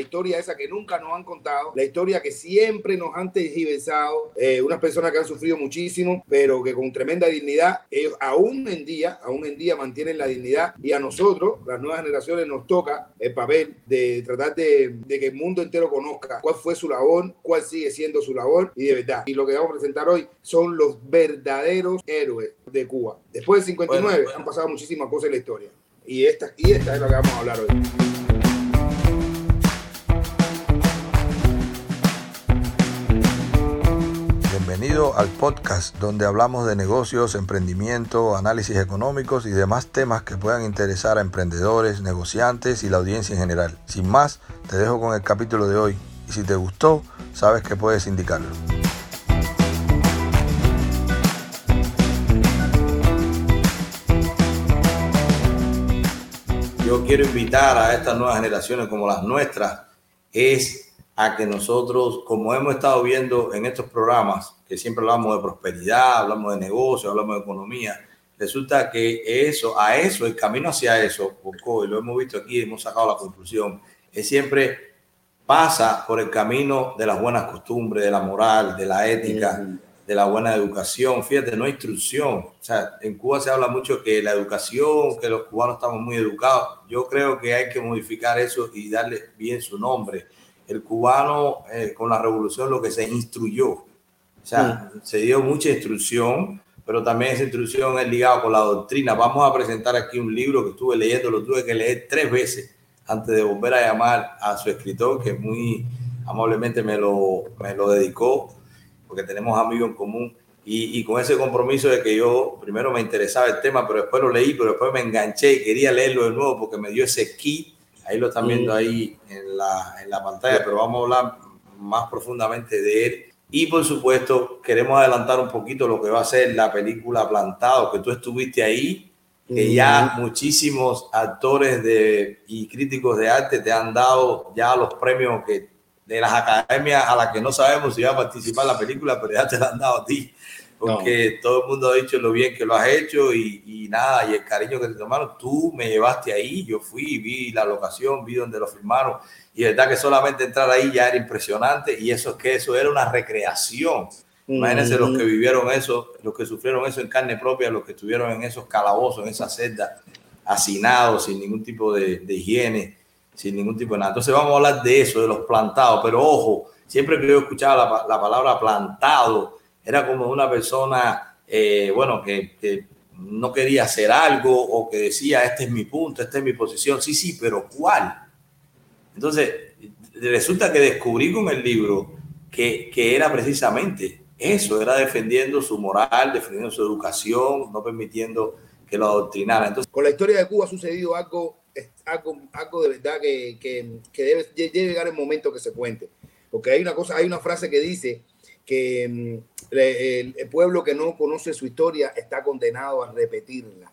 la historia esa que nunca nos han contado, la historia que siempre nos han tergiversado, eh, unas personas que han sufrido muchísimo, pero que con tremenda dignidad, ellos aún en día, aún en día mantienen la dignidad y a nosotros, las nuevas generaciones, nos toca el papel de tratar de, de que el mundo entero conozca cuál fue su labor, cuál sigue siendo su labor y de verdad. Y lo que vamos a presentar hoy son los verdaderos héroes de Cuba. Después del 59 han pasado muchísimas cosas en la historia. Y esta, y esta es lo que vamos a hablar hoy. Bienvenido al podcast donde hablamos de negocios, emprendimiento, análisis económicos y demás temas que puedan interesar a emprendedores, negociantes y la audiencia en general. Sin más, te dejo con el capítulo de hoy y si te gustó, sabes que puedes indicarlo. Yo quiero invitar a estas nuevas generaciones como las nuestras es a que nosotros, como hemos estado viendo en estos programas, que siempre hablamos de prosperidad, hablamos de negocio, hablamos de economía, resulta que eso, a eso, el camino hacia eso, y lo hemos visto aquí, hemos sacado la conclusión, es siempre pasa por el camino de las buenas costumbres, de la moral, de la ética, de la buena educación. Fíjate, no hay instrucción. O sea, en Cuba se habla mucho que la educación, que los cubanos estamos muy educados. Yo creo que hay que modificar eso y darle bien su nombre. El cubano eh, con la revolución lo que se instruyó. O sea, se dio mucha instrucción, pero también esa instrucción es ligada con la doctrina. Vamos a presentar aquí un libro que estuve leyendo, lo tuve que leer tres veces antes de volver a llamar a su escritor, que muy amablemente me lo, me lo dedicó, porque tenemos amigos en común, y, y, con ese compromiso de que yo primero me interesaba el tema, pero después lo leí, pero después me enganché y quería leerlo de nuevo porque me dio ese key, ahí lo están viendo ahí en la, en la pantalla, pero vamos a hablar más profundamente de él. Y por supuesto, queremos adelantar un poquito lo que va a ser la película Plantado, que tú estuviste ahí que ya muchísimos actores de, y críticos de arte te han dado ya los premios que de las academias a las que no sabemos si va a participar la película, pero ya te la han dado a ti, porque todo el mundo ha dicho lo bien que lo has hecho y, y, nada, y el cariño que te tomaron, tú me llevaste ahí, yo fui, vi la locación, vi donde lo filmaron, y verdad que solamente entrar ahí ya era impresionante, y eso es que eso era una recreación. Imagínense los que vivieron eso, los que sufrieron eso en carne propia, los que estuvieron en esos calabozos, en esas celdas, hacinados, sin ningún tipo de, higiene, sin ningún tipo de nada. Entonces vamos a hablar de eso, de los plantados, pero ojo, siempre que yo escuchaba la, palabra plantado, era como una persona, eh, bueno, que, que no quería hacer algo o que decía, este es mi punto, esta es mi posición. Sí, sí, pero ¿cuál? Entonces, resulta que descubrí con el libro que, que era precisamente eso, era defendiendo su moral, defendiendo su educación, no permitiendo que lo adoctrinara. Entonces, con la historia de Cuba ha sucedido algo, algo, algo de verdad que, que, que debe, debe, llegar el momento que se cuente. Porque hay una cosa, hay una frase que dice que mm, el, pueblo que no conoce su historia está condenado a repetirla.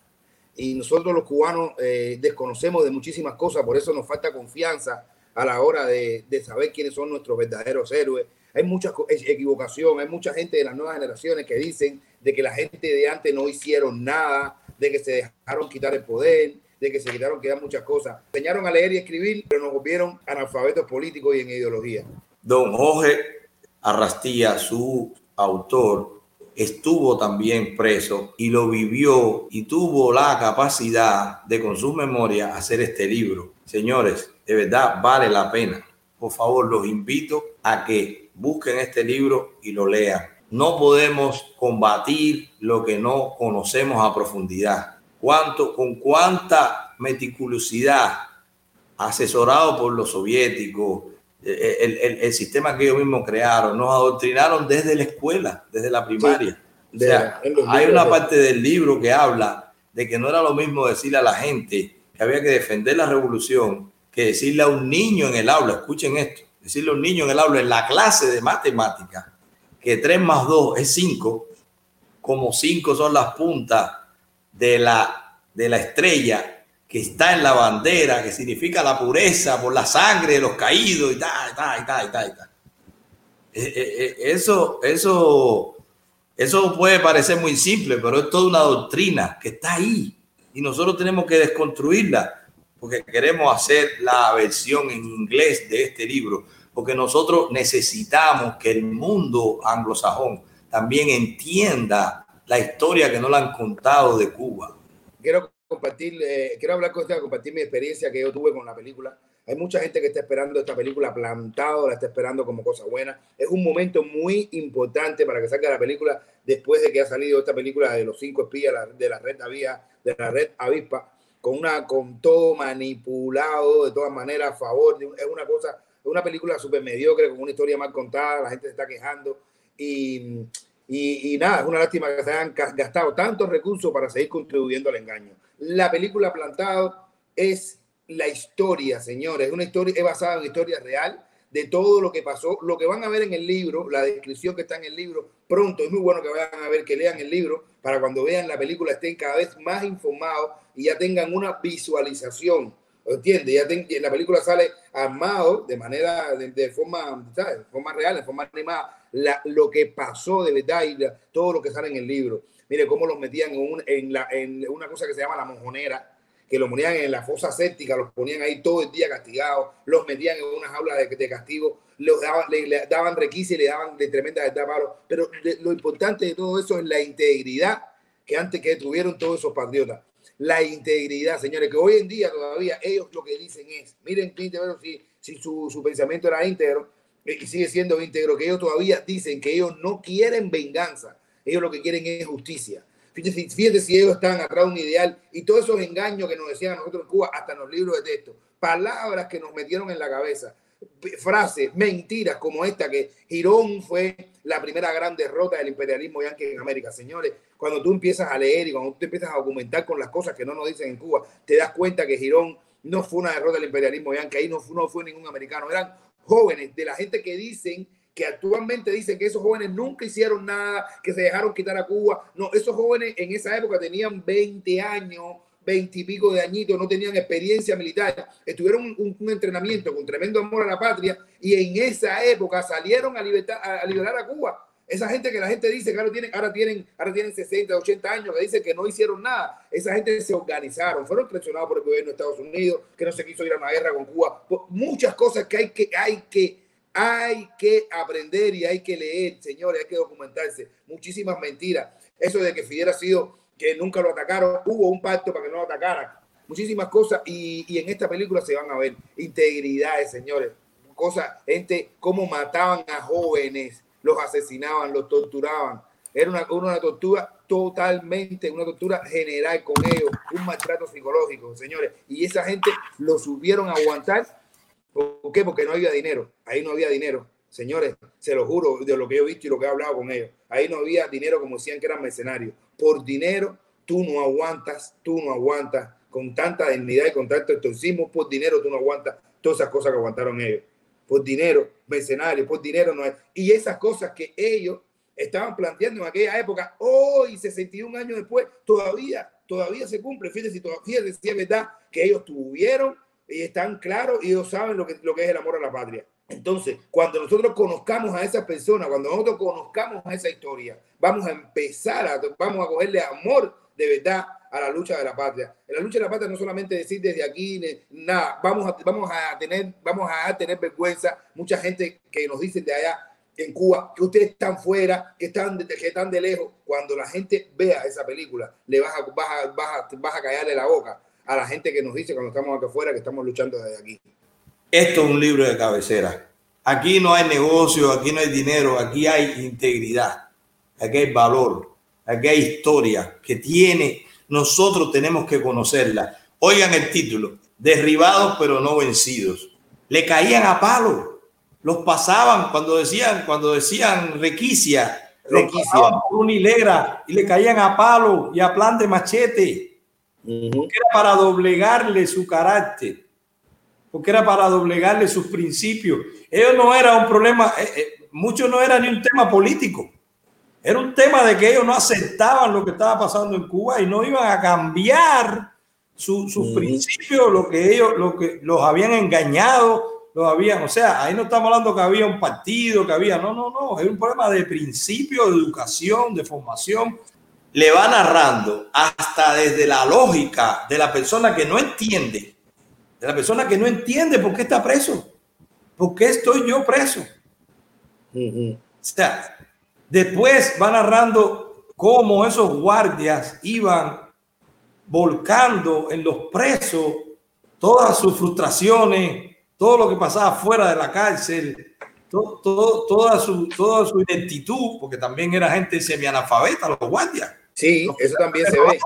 Y nosotros los cubanos eh, desconocemos de muchísimas cosas, por eso nos falta confianza a la hora de, de saber quiénes son nuestros verdaderos héroes, hay mucha equivocación, hay mucha gente de las nuevas generaciones que dicen de que la gente de antes no hicieron nada, de que se dejaron quitar el poder, de que se quitaron quedar muchas cosas. Enseñaron a leer y escribir, pero nos volvieron analfabetos políticos y en ideología. Don Jorge Arrastía, su autor, estuvo también preso y lo vivió y tuvo la capacidad de con su memoria hacer este libro. Señores, de verdad vale la pena. Por favor, los invito a que busquen este libro y lo lean. No podemos combatir lo que no conocemos a profundidad. ¿Cuánto, con cuánta meticulosidad, asesorado por los soviéticos, el, el, el, sistema que ellos mismos crearon, nos adoctrinaron desde la escuela, desde la primaria. Sí, o sea, hay una parte del libro que habla de que no era lo mismo decirle a la gente que había que defender la revolución que decirle a un niño en el aula, escuchen esto, decirle a un niño en el aula, en la clase de matemática, que 3 más 2 es 5, como 5 son las puntas de la, de la estrella que está en la bandera, que significa la pureza por la sangre de los caídos y tal, y tal, y tal, y tal. Y tal. Eh, eh, eh, eso, eso, eso puede parecer muy simple, pero es toda una doctrina que está ahí y nosotros tenemos que desconstruirla. porque queremos hacer la versión en inglés de este libro, porque nosotros necesitamos que el mundo anglosajón también entienda la historia que no la han contado de Cuba. Quiero compartir, eh, quiero hablar con usted, compartir mi experiencia que yo tuve con la película. Hay mucha gente que está esperando esta película plantado, la está esperando como cosa buena. Es un momento muy importante para que salga la película después de que ha salido esta película de los cinco espías de la red Avia, de la red Avispa, con una con todo manipulado de todas maneras a favor. es una cosa, es una película súper mediocre con una historia mal contada. La gente se está quejando y y, nada, es una lástima que se hayan gastado tantos recursos para seguir contribuyendo al engaño. La película Plantado es la historia, señores, es una historia, es basada en historia real de todo lo que pasó, lo que van a ver en el libro, la descripción que está en el libro, pronto es muy bueno que vayan a ver, que lean el libro, para cuando vean la película estén cada vez más informados y ya tengan una visualización, ¿entiendes? Ya la película sale armado de manera, de, forma, ¿sabes? De forma real, de forma animada, lo que pasó de verdad y todo lo que sale en el libro. Mire cómo los metían en, una cosa que se llama la mojonera, que los ponían en la fosa séptica, los ponían ahí todo el día castigados, los metían en una jaula de, castigo, los daban, le, daban requisa y le daban de tremenda verdad Pero lo importante de todo eso es la integridad que antes que tuvieron todos esos patriotas. La integridad, señores, que hoy en día todavía ellos lo que dicen es, miren, si, si su, su pensamiento era íntegro, y sigue siendo íntegro, que ellos todavía dicen que ellos no quieren venganza, ellos lo que quieren es justicia. Fíjense, si ellos están atrás de un ideal y todos esos engaños que nos decían a nosotros en Cuba, hasta en los libros de texto, palabras que nos metieron en la cabeza, frases, mentiras como esta, que Girón fue la primera gran derrota del imperialismo yanqui en América. Señores, cuando tú empiezas a leer y cuando tú empiezas a documentar con las cosas que no nos dicen en Cuba, te das cuenta que Girón no fue una derrota del imperialismo yanqui, ahí no, no fue ningún americano, eran jóvenes, de la gente que dicen que actualmente dicen que esos jóvenes nunca hicieron nada, que se dejaron quitar a Cuba. No, esos jóvenes en esa época tenían 20 años, 20 y pico de añitos, no tenían experiencia militar, estuvieron un, entrenamiento con tremendo amor a la patria y en esa época salieron a, libertar, a, liberar a Cuba. Esa gente que la gente dice que ahora tienen, ahora tienen, ahora tienen 60, 80 años, que dicen que no hicieron nada. Esa gente se organizaron, fueron presionados por el gobierno de Estados Unidos, que no se quiso ir a una guerra con Cuba. Muchas cosas que hay que, hay que, hay que aprender y hay que leer, señores, hay que documentarse. Muchísimas mentiras. Eso de que Fidel ha sido que nunca lo atacaron, hubo un pacto para que no lo atacaran. Muchísimas cosas y, y en esta película se van a ver integridades, señores. Cosas, gente, cómo mataban a jóvenes los asesinaban, los torturaban. Era una, una tortura totalmente, una tortura general con ellos, un maltrato psicológico, señores. Y esa gente lo subieron a aguantar. ¿Por qué? Porque no había dinero. Ahí no había dinero. Señores, se lo juro de lo que he visto y lo que he hablado con ellos. Ahí no había dinero como decían que eran mercenarios. Por dinero tú no aguantas, tú no aguantas con tanta dignidad y con tanto extorcismo. Por dinero tú no aguantas todas esas cosas que aguantaron ellos por dinero, mercenarios, por dinero no es. Y esas cosas que ellos estaban planteando en aquella época, hoy, 61 años después, todavía, todavía se cumple. Fíjense, fíjense si es verdad que ellos tuvieron y están claros y ellos saben lo que, lo que es el amor a la patria. Entonces, cuando nosotros conozcamos a esa persona, cuando nosotros conozcamos a esa historia, vamos a empezar a, vamos a cogerle amor de verdad a la lucha de la patria. En la lucha de la patria no solamente decir desde aquí, nada, vamos a, vamos a, tener, vamos a tener vergüenza. Mucha gente que nos dice de allá en Cuba que ustedes están fuera, que están, que están de lejos. Cuando la gente vea esa película, le vas a, vas, a, vas, a, vas a callarle la boca a la gente que nos dice cuando estamos acá afuera que estamos luchando desde aquí. Esto es un libro de cabecera. Aquí no hay negocio, aquí no hay dinero, aquí hay integridad, aquí hay valor, aquí hay historia que tiene nosotros tenemos que conocerla. Oigan el título, derribados pero no vencidos. Le caían a palo, los pasaban cuando decían, cuando decían requicia, requicia. por una y le caían a palo y a plan de machete. Porque era para doblegarle su carácter, porque era para doblegarle sus principios. Ellos no era un problema, eh, eh, mucho no era ni un tema político era un tema de que ellos no aceptaban lo que estaba pasando en Cuba y no iban a cambiar sus principios, lo que ellos, lo que los habían engañado, los habían, o sea, ahí no estamos hablando que había un partido, que había, no, no, no, es un problema de principio, de educación, de formación. Le va narrando hasta desde la lógica de la persona que no entiende de la persona que no entiende por qué está preso. ¿Por qué estoy yo preso? O sea, después va narrando cómo esos guardias iban volcando en los presos todas sus frustraciones, todo lo que pasaba fuera de la cárcel, todo, toda, su, toda su porque también era gente semianalfabeta, los guardias. Sí, eso también se ve.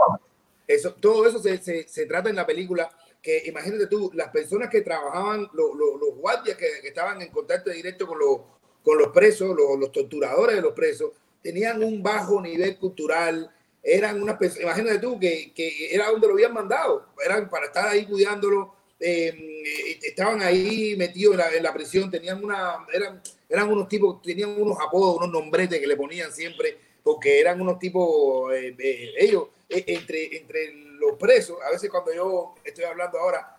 Eso, todo eso se, se, se, trata en la película. Que imagínate tú, las personas que trabajaban, los, los, los guardias que, que, estaban en contacto directo con los, con los presos, los, los torturadores de los presos, tenían un bajo nivel cultural, eran unas personas, imagínate tú, que, que, era donde lo habían mandado, eran para estar ahí cuidándolo, eh, estaban ahí metidos en la, en la, prisión, tenían una, eran, eran unos tipos, tenían unos apodos, unos nombretes que le ponían siempre, porque eran unos tipos, eh, eh, ellos, entre, entre los presos, a veces cuando yo estoy hablando ahora,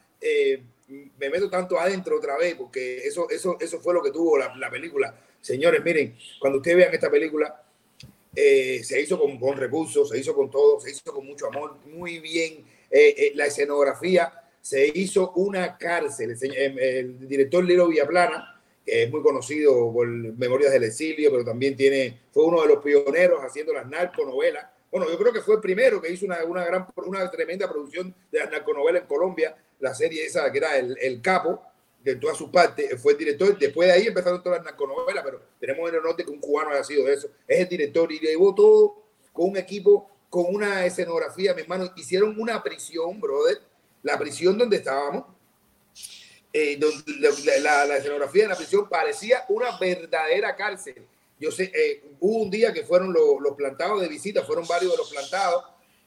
me meto tanto adentro otra vez, porque eso, eso, eso fue lo que tuvo la, la película. Señores, miren, cuando ustedes vean esta película, eh, se hizo con, con, recursos, se hizo con todo, se hizo con mucho amor, muy bien. Eh, eh, la escenografía se hizo una cárcel. El, el, el, director Lilo Villaplana, que es muy conocido por Memorias del Exilio, pero también tiene, fue uno de los pioneros haciendo las narconovelas. Bueno, yo creo que fue el primero que hizo una, una gran, una tremenda producción de las narconovelas en Colombia, la serie esa que era El, el Capo, de toda su parte, fue el director. Después de ahí empezaron todas las narconovelas, pero tenemos el honor de que un cubano haya sido eso. Es el director y llevó todo con un equipo, con una escenografía. Mi hermano, hicieron una prisión, brother. La prisión donde estábamos, eh, donde la, la, escenografía de la prisión parecía una verdadera cárcel. Yo sé, eh, hubo un día que fueron los, los, plantados de visita, fueron varios de los plantados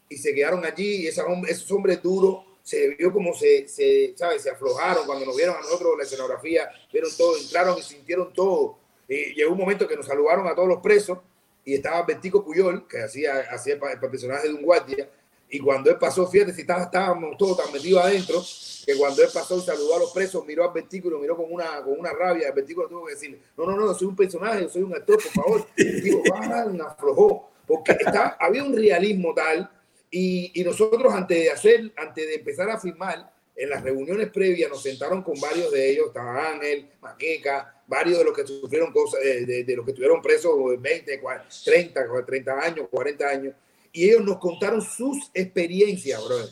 y se quedaron allí. Y hombres, esos hombres duros se vio como se, se, ¿sabes? se aflojaron cuando nos vieron a nosotros la escenografía, vieron todo, entraron y sintieron todo. Y llegó un momento que nos saludaron a todos los presos y estaba Betico Puyol, que hacía, hacía el personaje de un guardia, y cuando él pasó, fíjate si estábamos todos tan metidos adentro, que cuando él pasó y saludó a los presos, miró a Betico y lo miró con una, con una rabia. Betico le tuvo que decir, no, no, no, soy un personaje, soy un actor, por favor. Y digo, ah, aflojó, porque estaba, había un realismo tal y, y, nosotros antes de hacer, antes de empezar a firmar, en las reuniones previas nos sentaron con varios de ellos, estaba Ángel, Maqueca, varios de los que sufrieron cosas, de, de, de los que estuvieron presos 20, 40, 30, 30 años, 40 años, y ellos nos contaron sus experiencias, brother,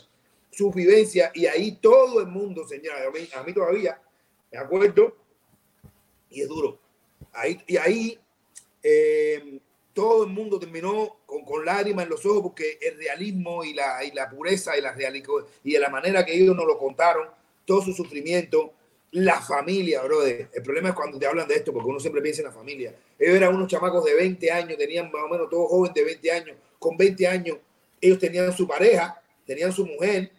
sus vivencias, y ahí todo el mundo, señora, a mí, a mí todavía, me acuerdo, y es duro, ahí, y ahí eh, todo el mundo terminó con, con, lágrimas en los ojos porque el realismo y la, y la pureza y la, y de la manera que ellos nos lo contaron, todo su sufrimiento, la familia, brother. El problema es cuando te hablan de esto, porque uno siempre piensa en la familia. Ellos eran unos chamacos de 20 años, tenían más o menos todos jóvenes de 20 años. Con 20 años, ellos tenían su pareja, tenían su mujer,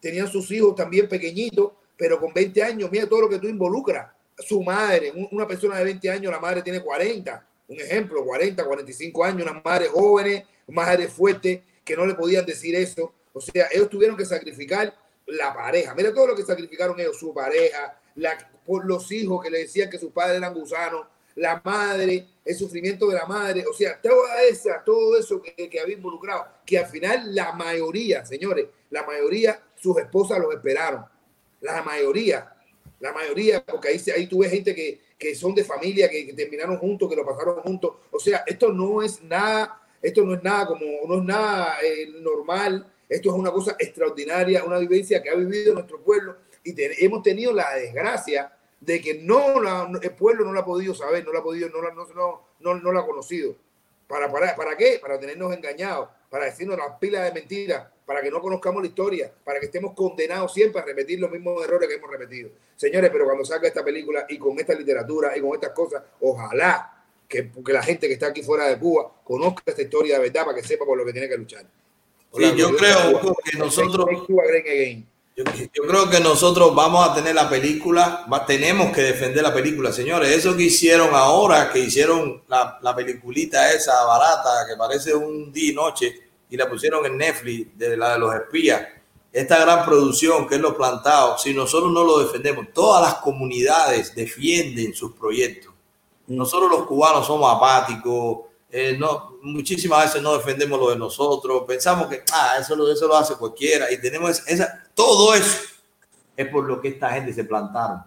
tenían sus hijos también pequeñitos, pero con 20 años, mira todo lo que tú involucras. Su madre, una persona de 20 años, la madre tiene 40 un ejemplo, 40, 45 años, unas madres jóvenes, madres fuertes, que no le podían decir eso. O sea, ellos tuvieron que sacrificar la pareja. Mira todo lo que sacrificaron ellos, su pareja, la, por los hijos que le decían que sus padres eran gusanos, la madre, el sufrimiento de la madre, o sea, toda esa, todo eso que, que había involucrado, que al final la mayoría, señores, la mayoría, sus esposas los esperaron. La mayoría, la mayoría, porque ahí, ahí tú ves gente que, que son de familia, que, que, terminaron juntos, que lo pasaron juntos. O sea, esto no es nada, esto no es nada como, no es nada eh, normal, esto es una cosa extraordinaria, una vivencia que ha vivido nuestro pueblo y te, hemos tenido la desgracia de que no la, el pueblo no lo ha podido saber, no lo ha podido, no, no, no, no, no lo ha conocido. ¿Para, para, ¿Para qué? Para tenernos engañados, para decirnos las pilas de mentiras, para que no conozcamos la historia, para que estemos condenados siempre a repetir los mismos errores que hemos repetido. Señores, pero cuando salga esta película y con esta literatura y con estas cosas, ojalá que, que la gente que está aquí fuera de Cuba conozca esta historia de verdad para que sepa por lo que tiene que luchar. Sí, yo creo que nosotros... Yo, yo, creo que nosotros vamos a tener la película, va, tenemos que defender la película, señores. Eso que hicieron ahora, que hicieron la, la peliculita esa barata, que parece un día y noche, y la pusieron en Netflix, de la de los espías, esta gran producción que es Los Plantados, si nosotros no lo defendemos, todas las comunidades defienden sus proyectos. Nosotros los cubanos somos apáticos, eh, no, muchísimas veces no defendemos lo de nosotros, pensamos que ah, eso, eso lo hace cualquiera y tenemos esa, todo eso es por lo que esta gente se plantaron,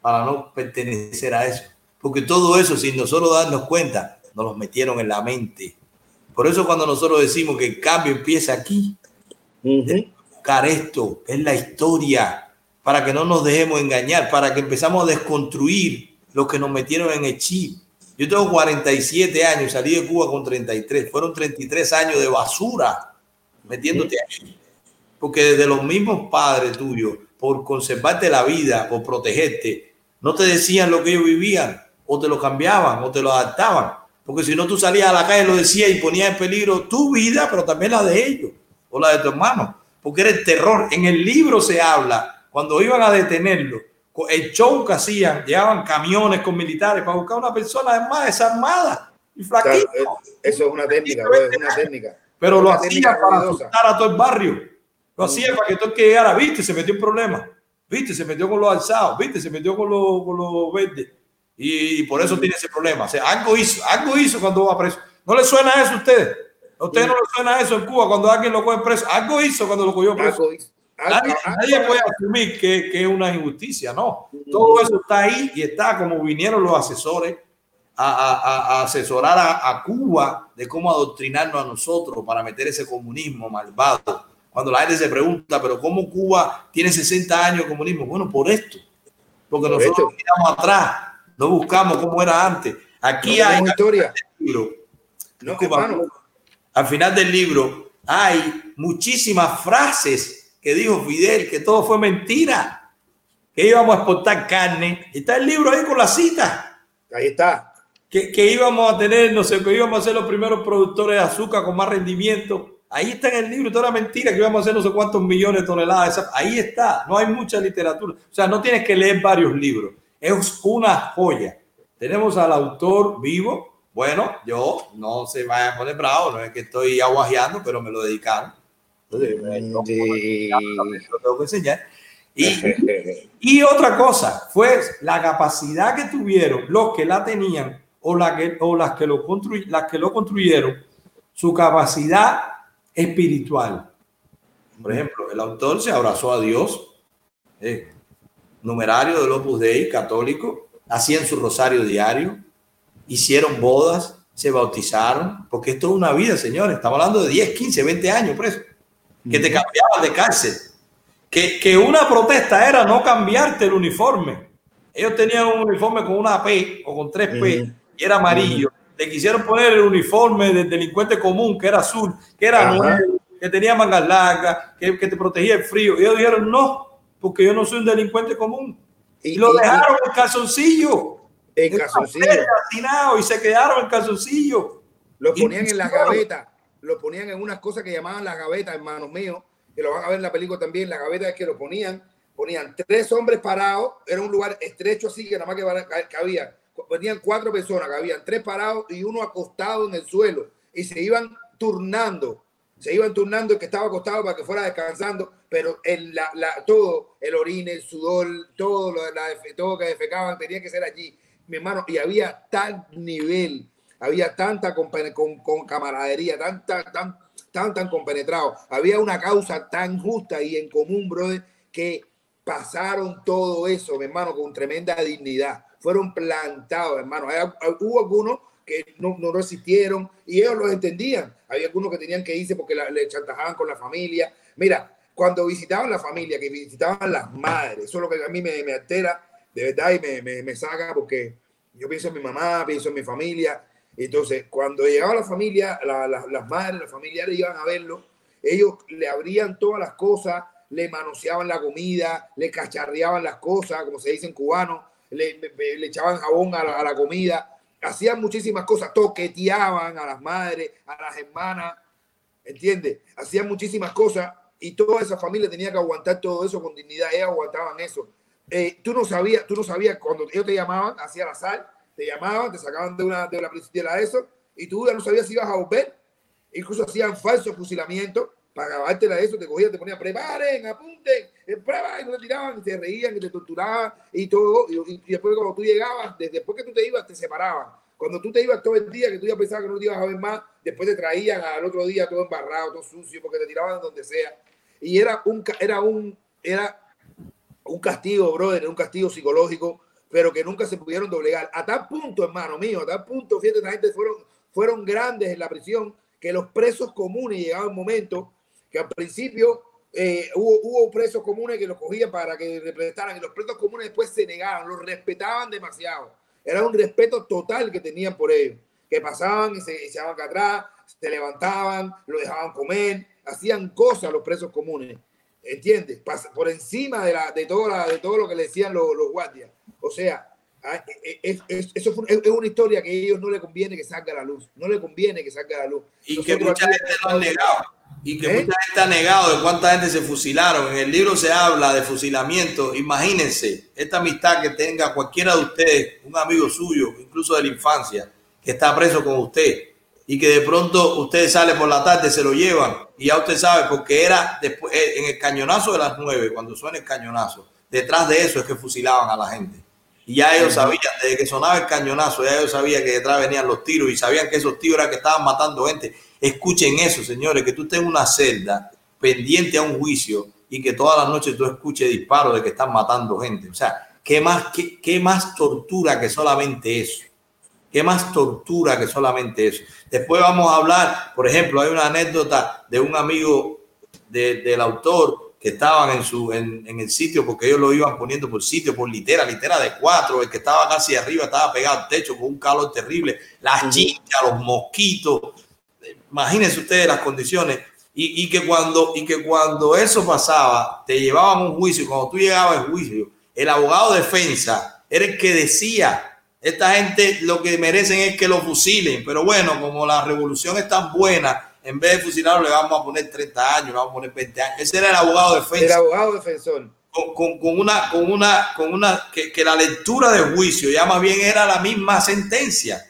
para no pertenecer a eso. Porque todo eso, sin nosotros darnos cuenta, nos los metieron en la mente. Por eso cuando nosotros decimos que el cambio empieza aquí, buscar esto, es la historia, para que no nos dejemos engañar, para que empezamos a desconstruir lo que nos metieron en el chip. Yo tengo 47 años, salí de Cuba con 33. Fueron 33 años de basura metiéndote aquí. Porque desde los mismos padres tuyos, por conservarte la vida, por protegerte, no te decían lo que ellos vivían, o te lo cambiaban, o te lo adaptaban. Porque si no, tú salías a la calle, lo decías y ponías en peligro tu vida, pero también la de ellos, o la de tu hermano. Porque era el terror. En el libro se habla, cuando iban a detenerlo, el show que hacían, llevaban camiones con militares para buscar una persona más desarmada y flaquita. Eh, eso es una técnica, es una técnica. Pero lo hacían para asustar a todo el barrio. Lo hacían para que todo el que llegara, viste, se metió en problemas. Viste, se metió con los alzados, viste, se metió con los, con los verdes. Y, por eso tiene ese problema. O sea, algo hizo, algo hizo cuando va preso. ¿No le suena eso a ustedes? ¿A ustedes no le suena eso en Cuba cuando alguien lo coge preso? Algo hizo cuando lo cogió preso. Nadie, puede asumir que, que, es una injusticia, no. Todo eso está ahí y está como vinieron los asesores a, a, a asesorar a, Cuba de cómo adoctrinarnos a nosotros para meter ese comunismo malvado. Cuando la gente se pregunta, pero ¿cómo Cuba tiene 60 años de comunismo? Bueno, por esto. Porque nosotros miramos atrás, no buscamos cómo era antes. Aquí hay historia. Libro, no, al final del libro hay muchísimas frases que dijo Fidel, que todo fue mentira, que íbamos a exportar carne. Está el libro ahí con la cita. Ahí está. Que, que íbamos a tener, no sé, que íbamos a ser los primeros productores de azúcar con más rendimiento. Ahí está en el libro, toda la mentira que íbamos a hacer no sé cuántos millones de toneladas. Ahí está, no hay mucha literatura. O sea, no tienes que leer varios libros. Es una joya. Tenemos al autor vivo. Bueno, yo no se vaya a poner bravo, no es que estoy aguajeando, pero me lo dedicaron. Y, otra cosa fue la capacidad que tuvieron los que la tenían o, la que, o las, que lo las que lo construyeron, su capacidad espiritual. Por ejemplo, el autor se abrazó a Dios, eh, numerario del Opus Dei católico, hacían su rosario diario, hicieron bodas, se bautizaron, porque esto es una vida, señores. Estamos hablando de 10, 15, 20 años preso que te cambiaban de cárcel, que, que una protesta era no cambiarte el uniforme. Ellos tenían un uniforme con una P o con tres P y era amarillo. Le quisieron poner el uniforme del delincuente común, que era azul, que era nuevo, que tenía mangas largas, que, que, te protegía el frío. Y ellos dijeron, no, porque yo no soy un delincuente común. Y, lo dejaron en calzoncillo. En calzoncillo. Y se quedaron en calzoncillo. Lo ponían en la gaveta lo ponían en unas cosas que llamaban las gavetas, hermanos míos, que lo van a ver en la película también, la gaveta es que lo ponían, ponían tres hombres parados, era un lugar estrecho así que nada más que cabía, ponían cuatro personas, habían tres parados y uno acostado en el suelo y se iban turnando, se iban turnando el que estaba acostado para que fuera descansando, pero el, la, la, todo, el orine, el sudor, todo, lo, la, todo que defecaban tenía que ser allí, mi hermano, y había tal nivel había tanta con, con, camaradería, tan, tan, tan, tan, tan compenetrado, había una causa tan justa y en común, brother, que pasaron todo eso, mi hermano, con tremenda dignidad. Fueron plantados, hermano. hubo algunos que no, no, resistieron y ellos lo entendían. Había algunos que tenían que irse porque le chantajaban con la familia. Mira, cuando visitaban la familia, que visitaban las madres, eso es lo que a mí me, me altera de verdad y me, me, me saca porque yo pienso en mi mamá, pienso en mi familia entonces, cuando llegaba la familia, las madres, los familiares iban a verlo, ellos le abrían todas las cosas, le manoseaban la comida, le cacharreaban las cosas, como se dice en cubano, le, le echaban jabón a la, a la, comida, hacían muchísimas cosas, toqueteaban a las madres, a las hermanas, ¿entiendes? Hacían muchísimas cosas y toda esa familia tenía que aguantar todo eso con dignidad, ellos aguantaban eso. Eh, tú no sabías, tú no sabías cuando ellos te llamaban, hacía la sal, te llamaban, te sacaban de, una, de la de eso, y tú ya no sabías si ibas a volver. Incluso hacían falsos fusilamientos para grabártela de eso, te cogían, te ponían, preparen, apunten, eh, prueba, y no te tiraban, y te reían, y te torturaban, y todo. Y, después, cuando tú llegabas, después que tú te ibas, te separaban. Cuando tú te ibas todo el día, que tú ya pensabas que no te ibas a ver más, después te traían al otro día todo embarrado, todo sucio, porque te tiraban donde sea. Y era un, era un, era un castigo, brother, un castigo psicológico, pero que nunca se pudieron doblegar. A tal punto, hermano mío, a tal punto, fíjate, esta gente fueron, fueron grandes en la prisión que los presos comunes llegaban un momento que al principio eh, hubo, hubo, presos comunes que los cogían para que representaran y los presos comunes después se negaban, los respetaban demasiado. Era un respeto total que tenían por ellos, que pasaban y se echaban acá atrás, se levantaban, lo dejaban comer, hacían cosas los presos comunes. ¿Entiendes? Por encima de, la, de, todo, la, de todo lo que le decían los, los guardias. O sea, Ah, e, e, es, eso es una historia que a ellos no le conviene que salga a la luz. No le conviene que salga a la luz. Y que mucha gente lo ha negado. Y que ¿Eh? mucha gente ha negado de cuánta gente se fusilaron. En el libro se habla de fusilamiento. Imagínense esta amistad que tenga cualquiera de ustedes, un amigo suyo, incluso de la infancia, que está preso con usted y que de pronto usted sale por la tarde, se lo llevan y ya usted sabe, porque era después, eh, en el cañonazo de las nueve, cuando suena el cañonazo, detrás de eso es que fusilaban a la gente. Y ya ellos sabían, desde que sonaba el cañonazo, ya ellos sabían que detrás venían los tiros y sabían que esos tiros eran que estaban matando gente. Escuchen eso, señores, que tú estés en una celda pendiente a un juicio y que todas las noches tú escuches disparos de que están matando gente. O sea, ¿qué más, qué, qué más tortura que solamente eso? ¿Qué más tortura que solamente eso? Después vamos a hablar, por ejemplo, hay una anécdota de un amigo de, del autor que estaban en, su, en, en, el sitio, porque ellos lo iban poniendo por sitio, por litera, litera de cuatro, el que estaba casi arriba estaba pegado al techo con un calor terrible, las chinchas, los mosquitos, imagínense ustedes las condiciones, y, y, que cuando, y que cuando eso pasaba, te llevaban a un juicio, cuando tú llegabas al juicio, el abogado de defensa era el que decía, esta gente lo que merecen es que lo fusilen, pero bueno, como la revolución es tan buena, en vez de fusilarlo le vamos a poner 30 años, le vamos a poner 20 años. Ese era el abogado defensor. El abogado defensor. Con, con, con, una, con una, con una, que, que, la lectura del juicio ya más bien era la misma sentencia,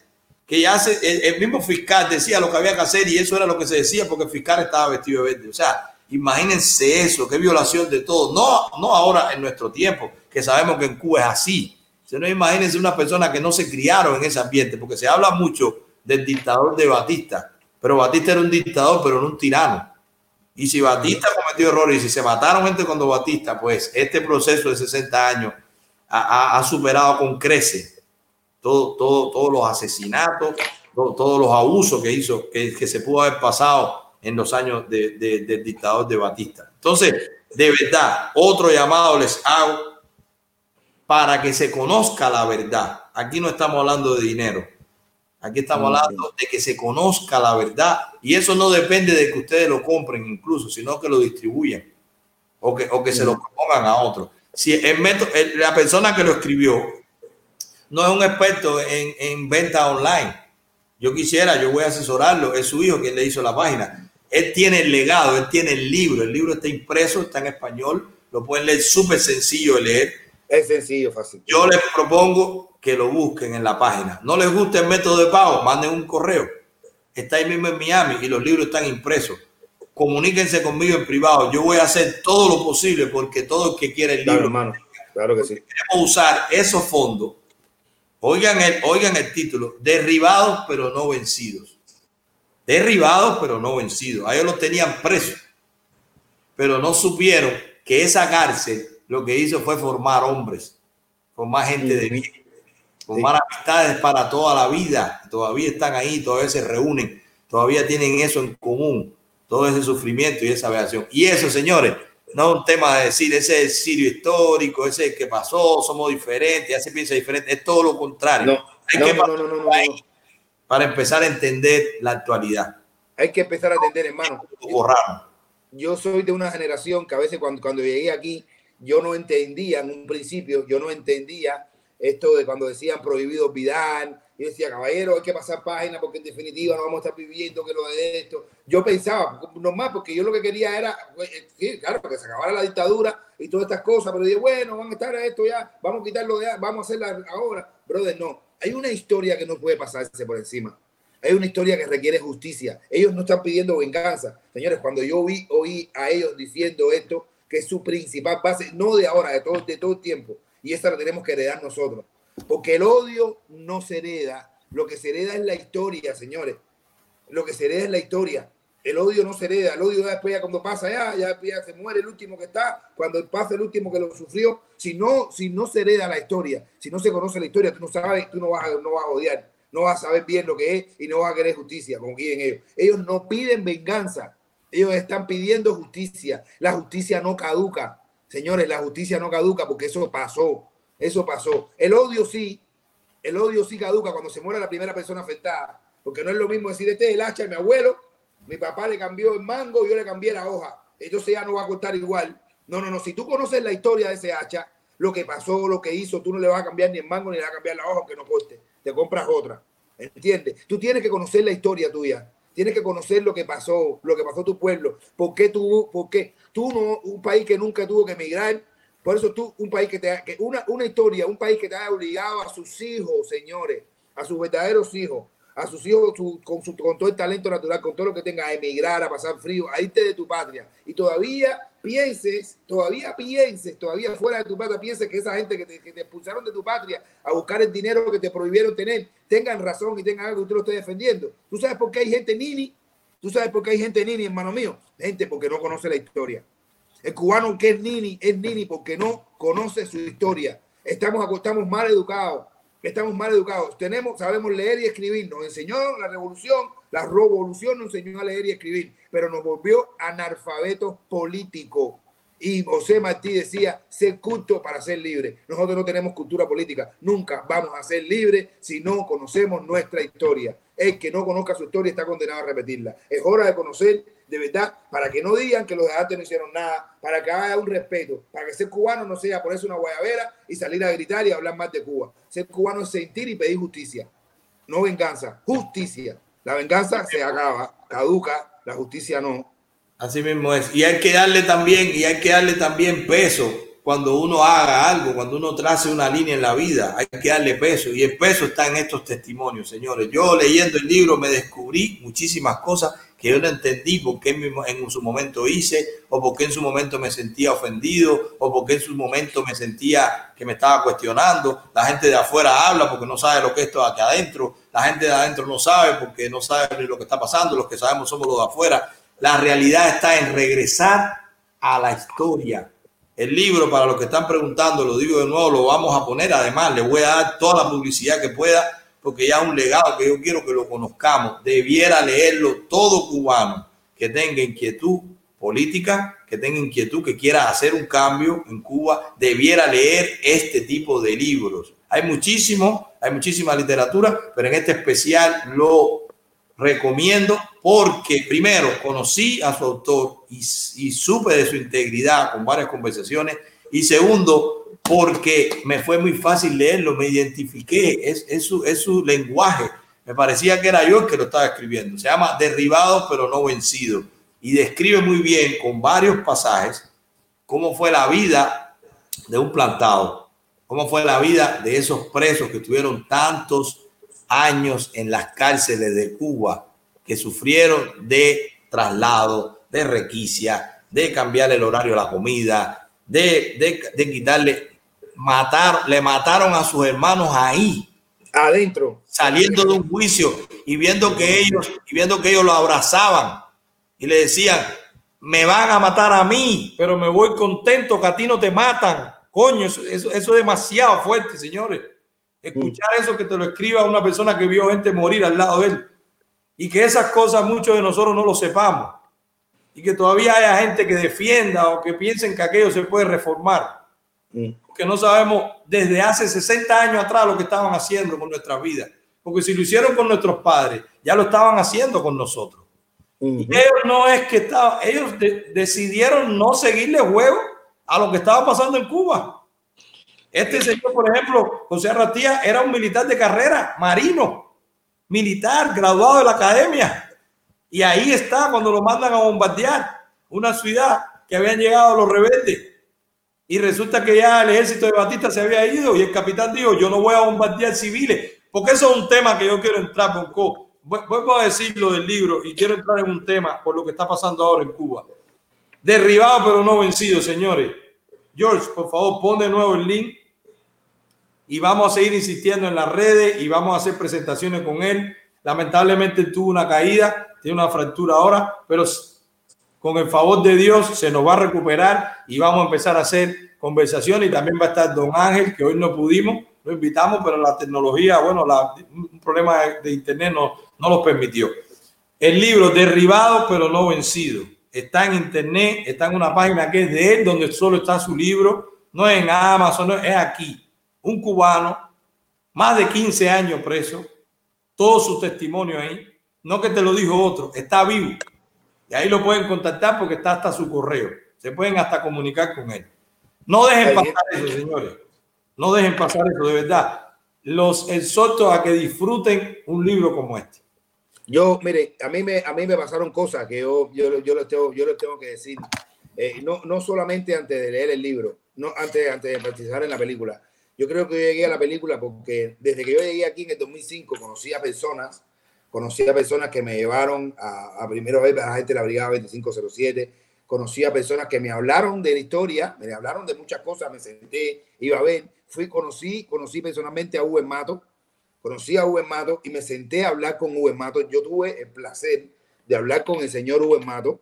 que ya se, el, el, mismo fiscal decía lo que había que hacer y eso era lo que se decía porque el fiscal estaba vestido de verde. O sea, imagínense eso, qué violación de todo. No, no ahora en nuestro tiempo, que sabemos que en Cuba es así. no imagínense una persona que no se criaron en ese ambiente, porque se habla mucho del dictador de Batista pero Batista era un dictador, pero no un tirano. Y si Batista cometió errores y si se mataron gente cuando Batista, pues este proceso de 60 años ha, ha superado con crece todo, todo, todos los asesinatos, todo, todos los abusos que hizo, que, que, se pudo haber pasado en los años de, de, del dictador de Batista. Entonces, de verdad, otro llamado les hago para que se conozca la verdad. Aquí no estamos hablando de dinero Aquí estamos hablando de que se conozca la verdad y eso no depende de que ustedes lo compren incluso, sino que lo distribuyan o que, o que se lo propongan a otro. Si el método, la persona que lo escribió no es un experto en, en, venta online, yo quisiera, yo voy a asesorarlo, es su hijo quien le hizo la página. Él tiene el legado, él tiene el libro, el libro está impreso, está en español, lo pueden leer súper sencillo de leer. Es sencillo, fácil. Yo les propongo que lo busquen en la página. ¿No les gusta el método de pago? Manden un correo. Está ahí mismo en Miami y los libros están impresos. Comuníquense conmigo en privado. Yo voy a hacer todo lo posible porque todo el que quiera el libro. Claro, claro que sí. Queremos usar esos fondos. Oigan el, oigan el título. Derribados pero no vencidos. Derribados pero no vencidos. A ellos los tenían presos. Pero no supieron que esa cárcel lo que hizo fue formar hombres, formar gente de bien formar amistades para toda la vida, todavía están ahí, todavía se reúnen, todavía tienen eso en común, todo ese sufrimiento y esa veación. Y eso, señores, no es un tema de decir, ese es el sirio histórico, ese es el que pasó, somos diferentes, ya se piensa diferente, es todo lo contrario. No, Hay no, que no, no, no, para empezar a entender la actualidad. Hay que empezar a entender, hermano. Yo soy de una generación que a veces cuando, cuando llegué aquí, yo no entendía en un principio, yo no entendía esto de cuando decían prohibido Vidal, yo decía, caballero, hay que pasar página porque en definitiva no vamos a estar viviendo que lo de esto. Yo pensaba, nomás porque yo lo que quería era, pues, eh, claro, que se acabara la dictadura y todas estas cosas, pero dije, bueno, van a estar esto ya, vamos a quitarlo de, vamos a hacerla ahora. Brother, no, hay una historia que no puede pasarse por encima. Hay una historia que requiere justicia. Ellos no están pidiendo venganza. Señores, cuando yo vi, oí a ellos diciendo esto, que es su principal base, no de ahora, de todo, de todo el tiempo, y esa la tenemos que heredar nosotros. Porque el odio no se hereda, lo que se hereda es la historia, señores. Lo que se hereda es la historia. El odio no se hereda, el odio después ya cuando pasa ya, ya, se muere el último que está, cuando pasa el último que lo sufrió, si no, si no se hereda la historia, si no se conoce la historia, tú no sabes, tú no vas, no vas a odiar, no vas a saber bien lo que es y no vas a querer justicia, como quieren ellos. Ellos no piden venganza, ellos están pidiendo justicia. La justicia no caduca, señores, la justicia no caduca porque eso pasó, eso pasó. El odio sí, el odio sí caduca cuando se muere la primera persona afectada, porque no es lo mismo decir, este es el hacha de mi abuelo, mi papá le cambió el mango, yo le cambié la hoja. Entonces ya no va a cortar igual. No, no, no. Si tú conoces la historia de ese hacha, lo que pasó, lo que hizo, tú no le vas a cambiar ni el mango ni le vas a cambiar la hoja aunque no corte. Te compras otra. ¿Entiendes? Tú tienes que conocer la historia tuya. Tienes que conocer lo que pasó, lo que pasó tu pueblo. ¿Por qué tú, por qué? Tú no, un país que nunca tuvo que emigrar. Por eso tú, un país que te que una, una historia, un país que te ha obligado a sus hijos, señores, a sus verdaderos hijos, a sus hijos con, su, con todo el talento natural, con todo lo que tenga, a emigrar, a pasar frío, a irte de tu patria. Y todavía pienses, todavía pienses, todavía fuera de tu patria, pienses que esa gente que te, que te expulsaron de tu patria a buscar el dinero que te prohibieron tener, tengan razón y tengan algo que tú lo estés defendiendo. ¿Tú sabes por qué hay gente nini? ¿Tú sabes por qué hay gente nini, hermano mío? Gente porque no conoce la historia. El cubano que es nini es nini porque no conoce su historia. Estamos, estamos mal educados estamos mal educados. Tenemos, sabemos leer y escribir. Nos enseñó la revolución, la revolución nos enseñó a leer y escribir, pero nos volvió analfabetos políticos. Y José Martí decía, ser culto para ser libre. Nosotros no tenemos cultura política. Nunca vamos a ser libres si no conocemos nuestra historia. El que no conozca su historia está condenado a repetirla. Es hora de conocer de verdad, para que no digan que los de arte no hicieron nada, para que haya un respeto, para que ser cubano no sea ponerse una guayabera y salir a gritar y hablar más de Cuba. Ser cubano es sentir y pedir justicia, no venganza, justicia. La venganza se acaba, caduca, la justicia no. Así mismo es. Y hay que darle también, y hay que darle también peso cuando uno haga algo, cuando uno trace una línea en la vida, hay que darle peso. Y el peso está en estos testimonios, señores. Yo leyendo el libro me descubrí muchísimas cosas que yo no entendí por qué en su momento hice, o por qué en su momento me sentía ofendido, o por qué en su momento me sentía que me estaba cuestionando. La gente de afuera habla porque no sabe lo que es esto aquí adentro. La gente de adentro no sabe porque no sabe lo que está pasando. Los que sabemos somos los de afuera. La realidad está en regresar a la historia. El libro, para los que están preguntando, lo digo de nuevo, lo vamos a poner. Además, le voy a dar toda la publicidad que pueda porque ya es un legado que yo quiero que lo conozcamos. Debiera leerlo todo cubano que tenga inquietud política, que tenga inquietud, que quiera hacer un cambio en Cuba, debiera leer este tipo de libros. Hay muchísimo, hay muchísima literatura, pero en este especial lo recomiendo porque primero conocí a su autor y, y supe de su integridad con varias conversaciones y segundo porque me fue muy fácil leerlo, me identifiqué, es, es, su, es su lenguaje. Me parecía que era yo el que lo estaba escribiendo. Se llama Derribado pero no vencido. Y describe muy bien con varios pasajes cómo fue la vida de un plantado, cómo fue la vida de esos presos que tuvieron tantos años en las cárceles de Cuba, que sufrieron de traslado, de requicia, de cambiar el horario a la comida, de, de, de quitarle matar, le mataron a sus hermanos ahí. Adentro. Saliendo de un juicio y viendo que ellos, y viendo que ellos lo abrazaban y le decían, me van a matar a mí, pero me voy contento que a ti no te matan. Coño, eso, eso, es demasiado fuerte, señores. Escuchar eso que te lo escriba una persona que vio gente morir al lado de él. Y que esas cosas muchos de nosotros no lo sepamos. Y que todavía haya gente que defienda o que piensen que aquello se puede reformar. Mm que no sabemos desde hace 60 años atrás lo que estaban haciendo con nuestra vida. Porque si lo hicieron con nuestros padres, ya lo estaban haciendo con nosotros. Y ellos no es que estaban, ellos decidieron no seguirle juego a lo que estaba pasando en Cuba. Este señor, por ejemplo, José Ratía, era un militar de carrera, marino, militar, graduado de la academia. Y ahí está cuando lo mandan a bombardear una ciudad que habían llegado los rebeldes y resulta que ya el ejército de Batista se había ido y el capitán dijo, yo no voy a bombardear civiles, porque eso es un tema que yo quiero entrar, poco. Vuelvo a decir lo del libro y quiero entrar en un tema por lo que está pasando ahora en Cuba. Derribado pero no vencido, señores. George, por favor, pon de nuevo el link y vamos a seguir insistiendo en las redes y vamos a hacer presentaciones con él. Lamentablemente tuvo una caída, tiene una fractura ahora, pero con el favor de Dios se nos va a recuperar y vamos a empezar a hacer conversaciones y también va a estar don Ángel, que hoy no pudimos, lo invitamos, pero la tecnología, bueno, la, un problema de, internet no, no los permitió. El libro Derribado pero no vencido está en internet, está en una página que es de él, donde solo está su libro, no es en Amazon, no, es aquí. Un cubano, más de 15 años preso, todo su testimonio ahí, no que te lo dijo otro, está vivo. Y ahí lo pueden contactar porque está hasta su correo. Se pueden hasta comunicar con él. No dejen pasar eso, señores. No dejen pasar eso, de verdad. Los exhorto a que disfruten un libro como este. Yo, mire, a mí me, a mí me pasaron cosas que yo, yo, yo, les, tengo, yo les tengo que decir. Eh, no, no solamente antes de leer el libro, no antes, antes de participar en la película. Yo creo que yo llegué a la película porque desde que yo llegué aquí en el 2005 conocí a personas conocí a personas que me llevaron a, a primero ver a la gente de la Brigada 2507, conocí a personas que me hablaron de la historia, me hablaron de muchas cosas, me senté, iba a ver, fui, conocí, conocí personalmente a Uwe Mato, conocí a Uwe Mato y me senté a hablar con Uwe Mato. Yo tuve el placer de hablar con el señor Uwe Mato.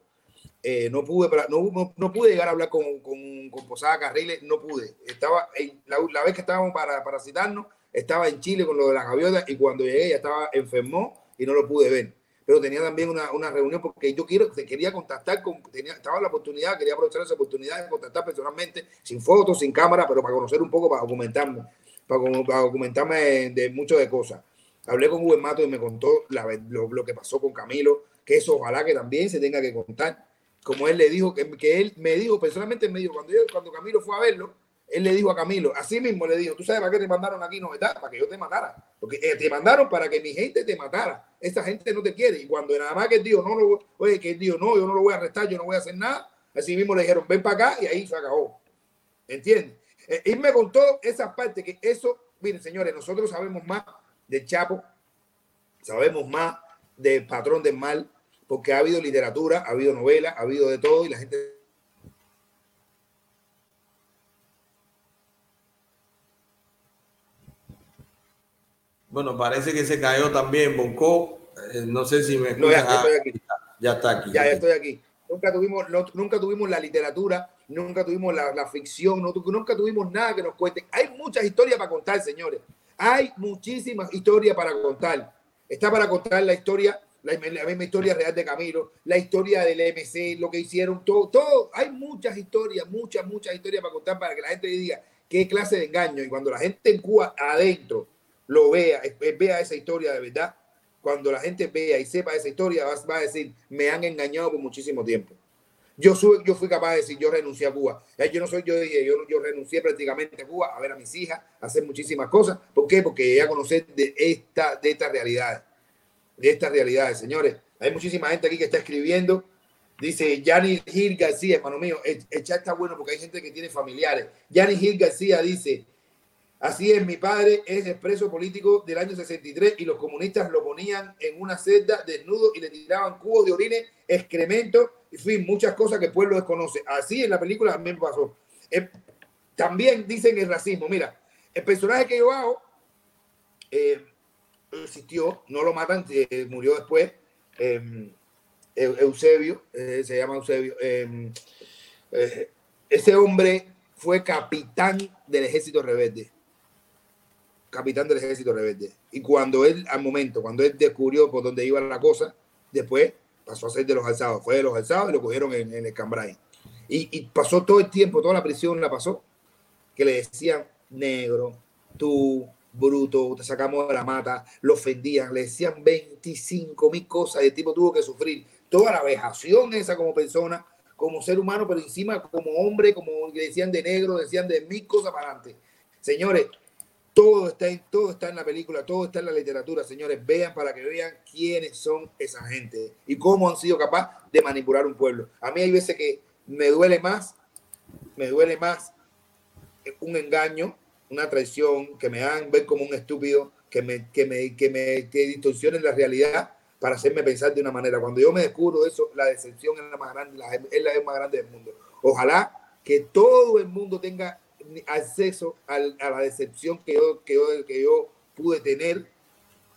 Eh, no, pude, no, no, pude llegar a hablar con, con, con Posada Carriles, no pude. Estaba, la, la, vez que estábamos para, para citarnos, estaba en Chile con lo de las gaviotas y cuando llegué ya estaba enfermó y no lo pude ver. Pero tenía también una, una reunión porque yo quiero, quería contactar con, tenía, estaba la oportunidad, quería aprovechar esa oportunidad de contactar personalmente, sin fotos, sin cámara, pero para conocer un poco, para documentarme, para, para documentarme de, muchas de cosas. Hablé con Hugo Mato y me contó la, lo, lo, que pasó con Camilo, que eso ojalá que también se tenga que contar. Como él le dijo, que, que él me dijo, personalmente me dijo, cuando, yo, cuando Camilo fue a verlo, él le dijo a Camilo, así mismo le dijo, tú sabes para qué te mandaron aquí, no, ¿verdad? Para que yo te matara. Porque eh, te mandaron para que mi gente te matara. Esa gente no te quiere. Y cuando nada más que él dijo, no, no, oye, que él dijo, no, yo no lo voy a arrestar, yo no voy a hacer nada. Así mismo le dijeron, ven para acá y ahí se acabó. ¿Entiendes? Eh, él me contó esa parte, que eso, miren, señores, nosotros sabemos más del Chapo, sabemos más del patrón del mal, porque ha habido literatura, ha habido novela, ha habido de todo y la gente Bueno, parece que se cayó también Bonco. Eh, no sé si me no, ya, estoy aquí. ya, está aquí. Ya, ya estoy aquí. Nunca tuvimos, nunca tuvimos la literatura, nunca tuvimos la, la ficción, no, nunca tuvimos nada que nos cuente. Hay muchas historias para contar, señores. Hay muchísimas historias para contar. Está para contar la historia, la, la, misma historia real de Camilo, la historia del MC, lo que hicieron, todo, todo. Hay muchas historias, muchas, muchas historias para contar para que la gente diga qué clase de engaño. Y cuando la gente en Cuba adentro lo vea, vea esa historia de verdad, cuando la gente vea y sepa esa historia, va, a decir, me han engañado por muchísimo tiempo. Yo, soy, yo fui capaz de decir, yo renuncié a Cuba. Yo no soy, yo dije, yo, yo renuncié prácticamente a Cuba, a ver a mis hijas, a hacer muchísimas cosas. ¿Por qué? Porque ya conocer de esta, de estas realidades, de estas realidades, señores. Hay muchísima gente aquí que está escribiendo. Dice Yanni Gil García, hermano mío, el, el chat está bueno porque hay gente que tiene familiares. Yanni Gil García dice, Así es, mi padre es expreso político del año 63 y los comunistas lo ponían en una celda desnudo y le tiraban cubos de orines, excremento, en fin, muchas cosas que el pueblo desconoce. Así en la película también pasó. Eh, también dicen el racismo. Mira, el personaje que yo hago eh, existió, no lo matan, eh, murió después. Em, Eusebio, se llama Eusebio. Em, ese hombre fue capitán del ejército rebelde capitán del ejército rebelde. Y cuando él, al momento, cuando él descubrió por dónde iba la cosa, después pasó a ser de los alzados. Fue de los alzados y lo cogieron en, el Cambrai. Y, y, pasó todo el tiempo, toda la prisión la pasó, que le decían negro, tú, bruto, te sacamos de la mata, lo ofendían, le decían 25 mil cosas y el tipo tuvo que sufrir toda la vejación esa como persona, como ser humano, pero encima como hombre, como le decían de negro, decían de mil cosas para adelante. Señores, todo está, en, todo está en la película, todo está en la literatura, señores. Vean para que vean quiénes son esa gente y cómo han sido capaces de manipular un pueblo. A mí hay veces que me duele más, me duele más un engaño, una traición, que me hagan ver como un estúpido, que me, que me, que me que distorsionen la realidad para hacerme pensar de una manera. Cuando yo me descubro eso, la decepción es la más grande, es la más grande del mundo. Ojalá que todo el mundo tenga acceso a la decepción que yo, que yo, que yo pude tener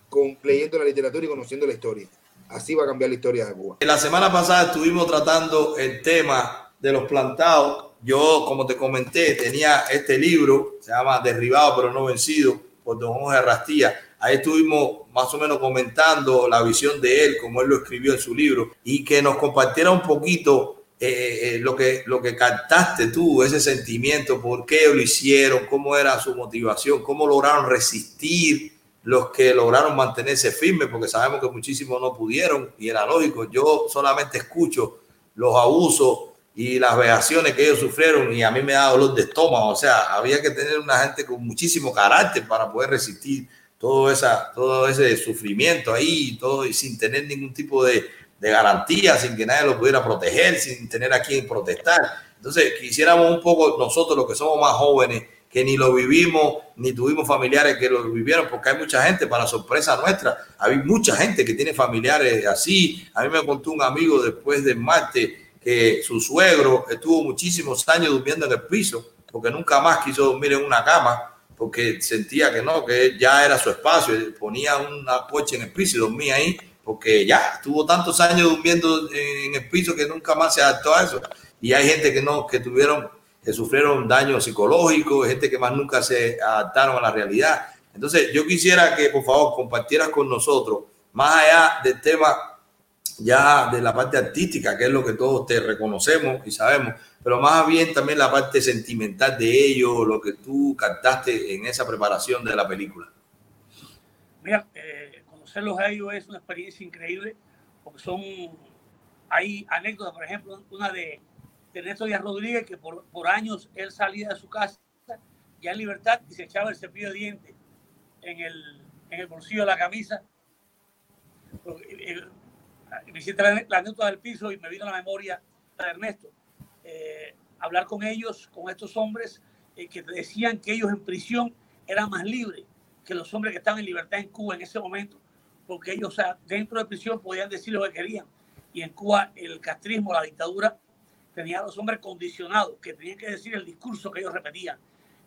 con, leyendo la literatura y conociendo la historia. Así va a cambiar la historia de Cuba. La semana pasada estuvimos tratando el tema de los plantados. Yo, como te comenté, tenía este libro, se llama Derribado pero no vencido, por don Jorge Rastilla. Ahí estuvimos más o menos comentando la visión de él, como él lo escribió en su libro, y que nos compartiera un poquito eh, eh, lo, que, lo que captaste tú, ese sentimiento, por qué lo hicieron, cómo era su motivación, cómo lograron resistir los que lograron mantenerse firmes, porque sabemos que muchísimos no pudieron y era lógico. Yo solamente escucho los abusos y las vejaciones que ellos sufrieron y a mí me da dolor de estómago. O sea, había que tener una gente con muchísimo carácter para poder resistir todo, esa, todo ese sufrimiento ahí todo, y sin tener ningún tipo de, de garantía, sin que nadie lo pudiera proteger, sin tener a quien protestar. Entonces, quisiéramos un poco nosotros, los que somos más jóvenes, que ni lo vivimos, ni tuvimos familiares que lo vivieron, porque hay mucha gente, para sorpresa nuestra, hay mucha gente que tiene familiares así. A mí me contó un amigo después de Marte que su suegro estuvo muchísimos años durmiendo en el piso, porque nunca más quiso dormir en una cama, porque sentía que no, que ya era su espacio, ponía una poche en el piso y dormía ahí porque ya estuvo tantos años durmiendo en el piso que nunca más se adaptó a eso. Y hay gente que no, que tuvieron, que sufrieron daño psicológico, gente que más nunca se adaptaron a la realidad. Entonces, yo quisiera que por favor compartieras con nosotros, más allá del tema ya de la parte artística, que es lo que todos te reconocemos y sabemos, pero más bien también la parte sentimental de ello, lo que tú captaste en esa preparación de la película. Mira, eh, conocerlos a ellos es una experiencia increíble, porque son, hay anécdotas, por ejemplo, una de, Néstor Díaz Rodríguez, que por, por años él salía de su casa ya en libertad y se echaba el cepillo de dientes en el, en el bolsillo de la camisa. me hiciste la, la, anécdota del piso y me vino a la memoria de Ernesto. Eh, hablar con ellos, con estos hombres eh, que decían que ellos en prisión eran más libres que los hombres que estaban en libertad en Cuba en ese momento porque ellos dentro de prisión podían decir lo que querían. Y en Cuba el castrismo, la dictadura, tenía a los hombres condicionados, que tenían que decir el discurso que ellos repetían.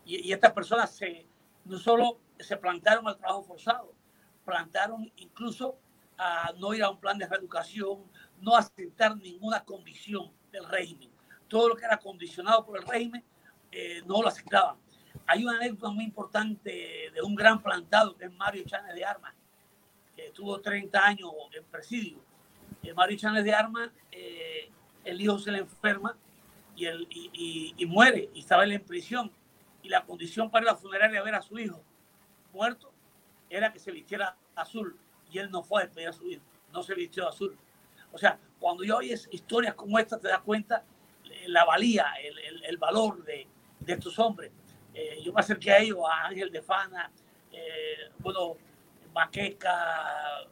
Y, estas personas se, no solo se plantaron al trabajo forzado, plantaron incluso a no ir a un plan de reeducación, no aceptar ninguna condición del régimen. Todo lo que era condicionado por el régimen eh, no lo aceptaban. Hay una anécdota muy importante de un gran plantado que es Mario Chávez de Armas, que tuvo 30 años en presidio. Eh, Mario de Armas, eh, el hijo se le enferma y, y, muere, y estaba él en prisión. Y la condición para la funeraria ver a su hijo muerto era que se vistiera azul. Y él no fue a despedir a su hijo, no se vistió azul. O sea, cuando yo oyes historias como esta, te das cuenta la valía, el, el, el valor de, de, estos hombres. Eh, yo me acerqué a ellos, a Ángel de Fana, bueno, Maqueca,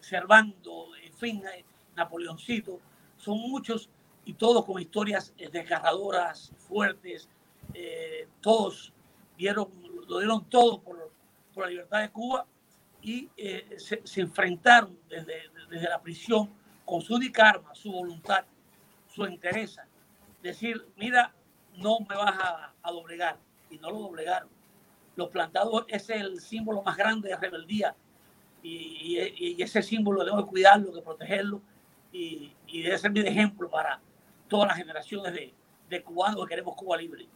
Servando, en fin, eh, Napoleoncito, son muchos y todos con historias eh, desgarradoras, fuertes, eh, todos dieron, lo dieron todo por, la libertad de Cuba y se, enfrentaron desde, la prisión con su única arma, su voluntad, su interés, decir, mira, no me vas a, a doblegar, y no lo doblegaron los plantados es el símbolo más grande de rebeldía y, ese símbolo debemos cuidarlo, de protegerlo y, y, debe servir de ejemplo para todas las generaciones de, cubanos que queremos Cuba libre.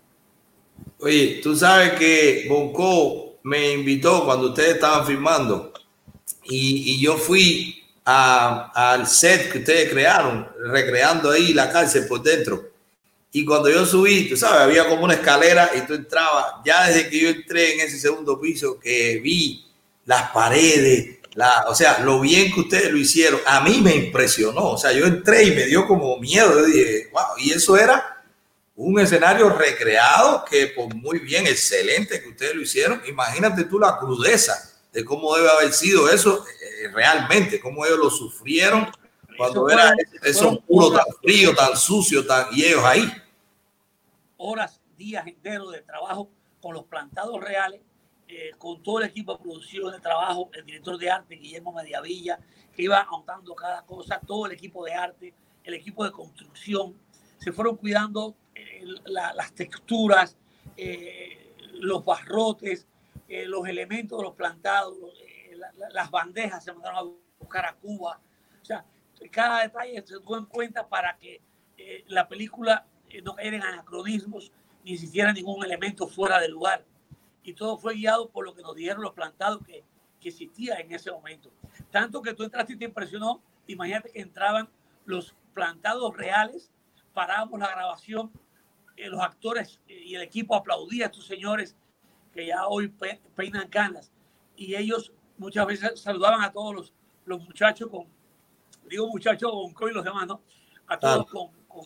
Oye, tú sabes que Bonco me invitó cuando ustedes estaban filmando y, y yo fui al set que ustedes crearon, recreando ahí la cárcel por dentro. Y cuando yo subí, tú sabes, había como una escalera y tú entrabas. Ya desde que yo entré en ese segundo piso, que vi las paredes, la, o sea, lo bien que ustedes lo hicieron, a mí me impresionó. O sea, yo entré y me dio como miedo. Yo dije, wow, y eso era un escenario recreado que, pues muy bien, excelente que ustedes lo hicieron. Imagínate tú la crudeza de cómo debe haber sido eso eh, realmente, cómo ellos lo sufrieron cuando eso era eso puro, tan frío, tan sucio, tan, ellos ahí. Horas, días enteros de trabajo con los plantados reales, eh, con todo el equipo de producción de trabajo, el director de arte, Guillermo Mediavilla, que iba anotando cada cosa, todo el equipo de arte, el equipo de construcción, se fueron cuidando eh, la, las texturas, eh, los barrotes, los elementos de los plantados, las bandejas se mandaron a buscar a Cuba. Cada detalle se tuvo en cuenta para que eh, la película eh, no cayera en anacronismos ni existiera ningún elemento fuera de lugar. Y todo fue guiado por lo que nos dijeron los plantados que, que existía en ese momento. Tanto que tú entraste y te impresionó, imagínate que entraban los plantados reales, parábamos la grabación, eh, los actores y el equipo aplaudía a estos señores que ya hoy peinan canas y ellos muchas veces saludaban a todos los, los muchachos con, digo muchachos con y los demás, ¿no? A todos con, con,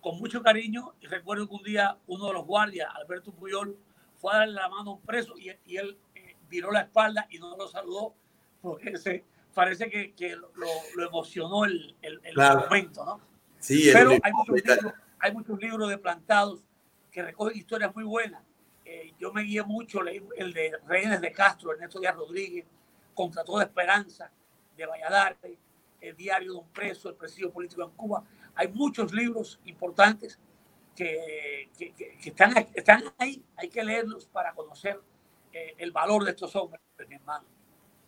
con, mucho cariño y recuerdo que un día uno de los guardias, Alberto Puyol, fue a darle la mano a un preso y, y él eh, viró la espalda y no lo saludó porque se, parece que, que lo, lo, emocionó el, el, el momento, ¿no? Sí, Pero hay muchos, libros, hay muchos libros de plantados que recogen historias muy buenas. Eh, yo me guié mucho, leí el de Reyes de Castro, Ernesto Díaz Rodríguez, Contra toda esperanza, de Valladares, el diario de un preso, el presidio político en Cuba. Hay muchos libros importantes que, que, que están, están ahí, hay que leerlos para conocer eh, el valor de estos hombres, mi hermano.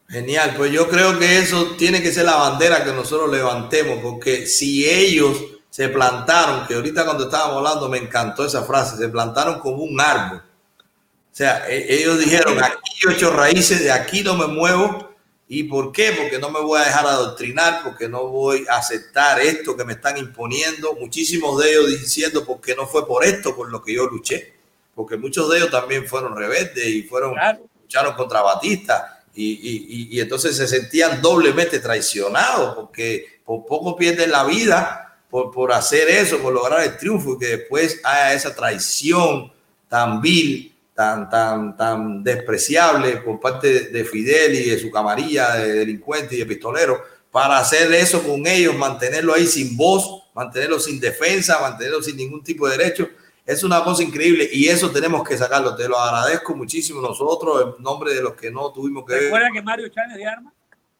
Genial, pues yo creo que eso tiene que ser la bandera que nosotros levantemos, porque si ellos se plantaron, que ahorita cuando estábamos hablando me encantó esa frase, se plantaron como un árbol. O sea, e, ellos dijeron, aquí yo he hecho raíces, de aquí no me muevo. ¿Y por qué? Porque no me voy a dejar adoctrinar, porque no voy a aceptar esto que me están imponiendo. Muchísimos de ellos diciendo, porque no fue por esto por lo que yo luché. Porque muchos de ellos también fueron rebeldes y fueron, lucharon contra Batista y, y, y, entonces se sentían doblemente traicionados porque por poco pierden la vida por, por hacer eso, por lograr el triunfo y que después haya esa traición tan vil, tan, tan, tan despreciable por parte de Fidel y de su camarilla de delincuentes y de pistoleros para hacer eso con ellos, mantenerlo ahí sin voz, mantenerlo sin defensa, mantenerlo sin ningún tipo de derecho. Es una cosa increíble y eso tenemos que sacarlo. Te lo agradezco muchísimo. Nosotros en nombre de los que no tuvimos que Recuerda que Mario Chávez de Armas,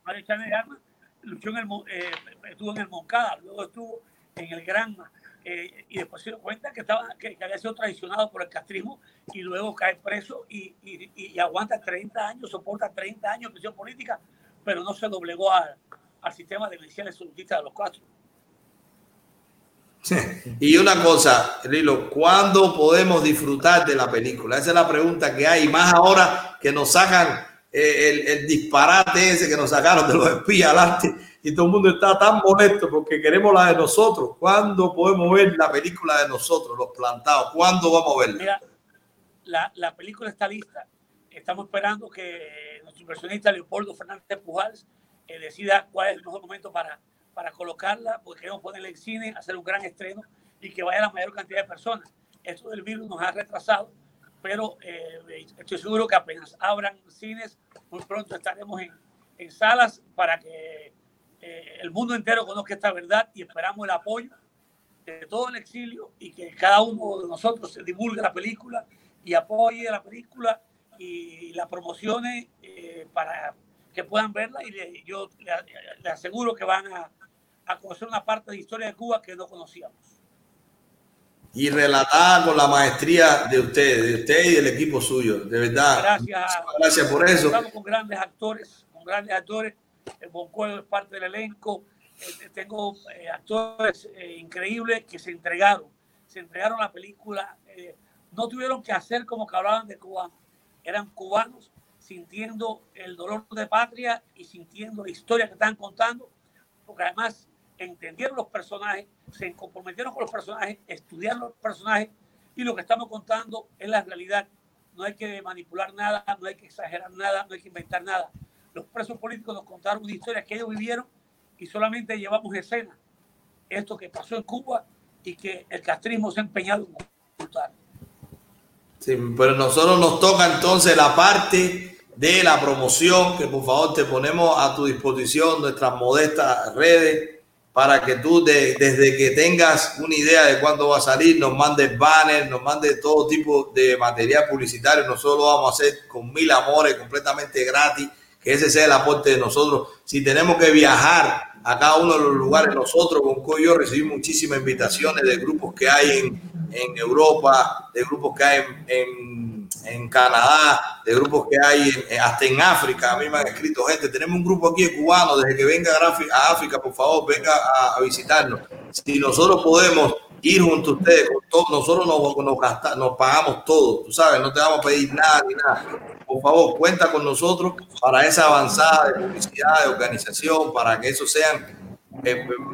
Mario Chávez de Armas luchó en el, eh, estuvo en el Moncada, luego estuvo en el Granma eh, y después se dio cuenta que, estaba, que, había sido traicionado por el castrismo y luego cae preso y, y, aguanta 30 años, soporta 30 años de prisión política, pero no se doblegó al, al sistema de milicianes absolutistas de los cuatro. Y una cosa, Lilo, ¿cuándo podemos disfrutar de la película? Esa es la pregunta que hay, más ahora que nos sacan eh, el, el, disparate ese que nos sacaron de los espías adelante y todo el mundo está tan molesto porque queremos la de nosotros. ¿Cuándo podemos ver la película de nosotros, los plantados? ¿Cuándo vamos a verla? Mira, la, la película está lista. Estamos esperando que nuestro inversionista Leopoldo Fernández Pujals eh, decida cuál es el mejor momento para para colocarla, porque queremos ponerla en cine, hacer un gran estreno y que vaya la mayor cantidad de personas. Esto del virus nos ha retrasado, pero eh, estoy seguro que apenas abran cines, muy pronto estaremos en, en salas para que eh, el mundo entero conozca esta verdad y esperamos el apoyo de todo el exilio y que cada uno de nosotros se divulgue la película y apoye la película y la promocione eh, para que puedan verla y le, yo le, le, aseguro que van a, a conocer una parte de historia de Cuba que no conocíamos. Y relatada con la maestría de ustedes, de usted y del equipo suyo, de verdad. Gracias. Gracias por eso. Estamos con grandes actores, con grandes actores. El Boncuelo es parte del elenco. Eh, tengo eh, actores eh, increíbles que se entregaron. Se entregaron la película. No tuvieron que hacer como que hablaban de cubanos. Eran cubanos sintiendo el dolor de patria y sintiendo la historia que están contando. Porque además entendieron los personajes, se comprometieron con los personajes, estudiaron los personajes y lo que estamos contando es la realidad. No hay que manipular nada, no hay que exagerar nada, no hay que inventar nada. Los presos políticos nos contaron una historia que ellos vivieron y solamente llevamos escena. Esto que pasó en Cuba y que el castrismo se ha empeñado en ocultar. Sí, pero nosotros nos toca entonces la parte de la promoción, que por favor te ponemos a tu disposición nuestras modestas redes para que tú de, desde que tengas una idea de cuándo va a salir, nos mandes banners, nos mandes todo tipo de material publicitario. Nosotros lo vamos a hacer con mil amores, completamente gratis, que ese sea el aporte de nosotros. Si tenemos que viajar a cada uno de los lugares, nosotros con Coyo recibimos muchísimas invitaciones de grupos que hay en, en Europa, de grupos que hay en, en Canadá, de grupos que hay hasta en África. A mí me han escrito gente. Tenemos un grupo aquí de cubanos. Desde que venga a África, por favor, venga a, visitarnos. Si nosotros podemos ir junto a ustedes, nosotros nos, nos, nos pagamos todo. Tú sabes, no te vamos a pedir nada ni nada. Por favor, cuenta con nosotros para esa avanzada de publicidad, de organización, para que eso sean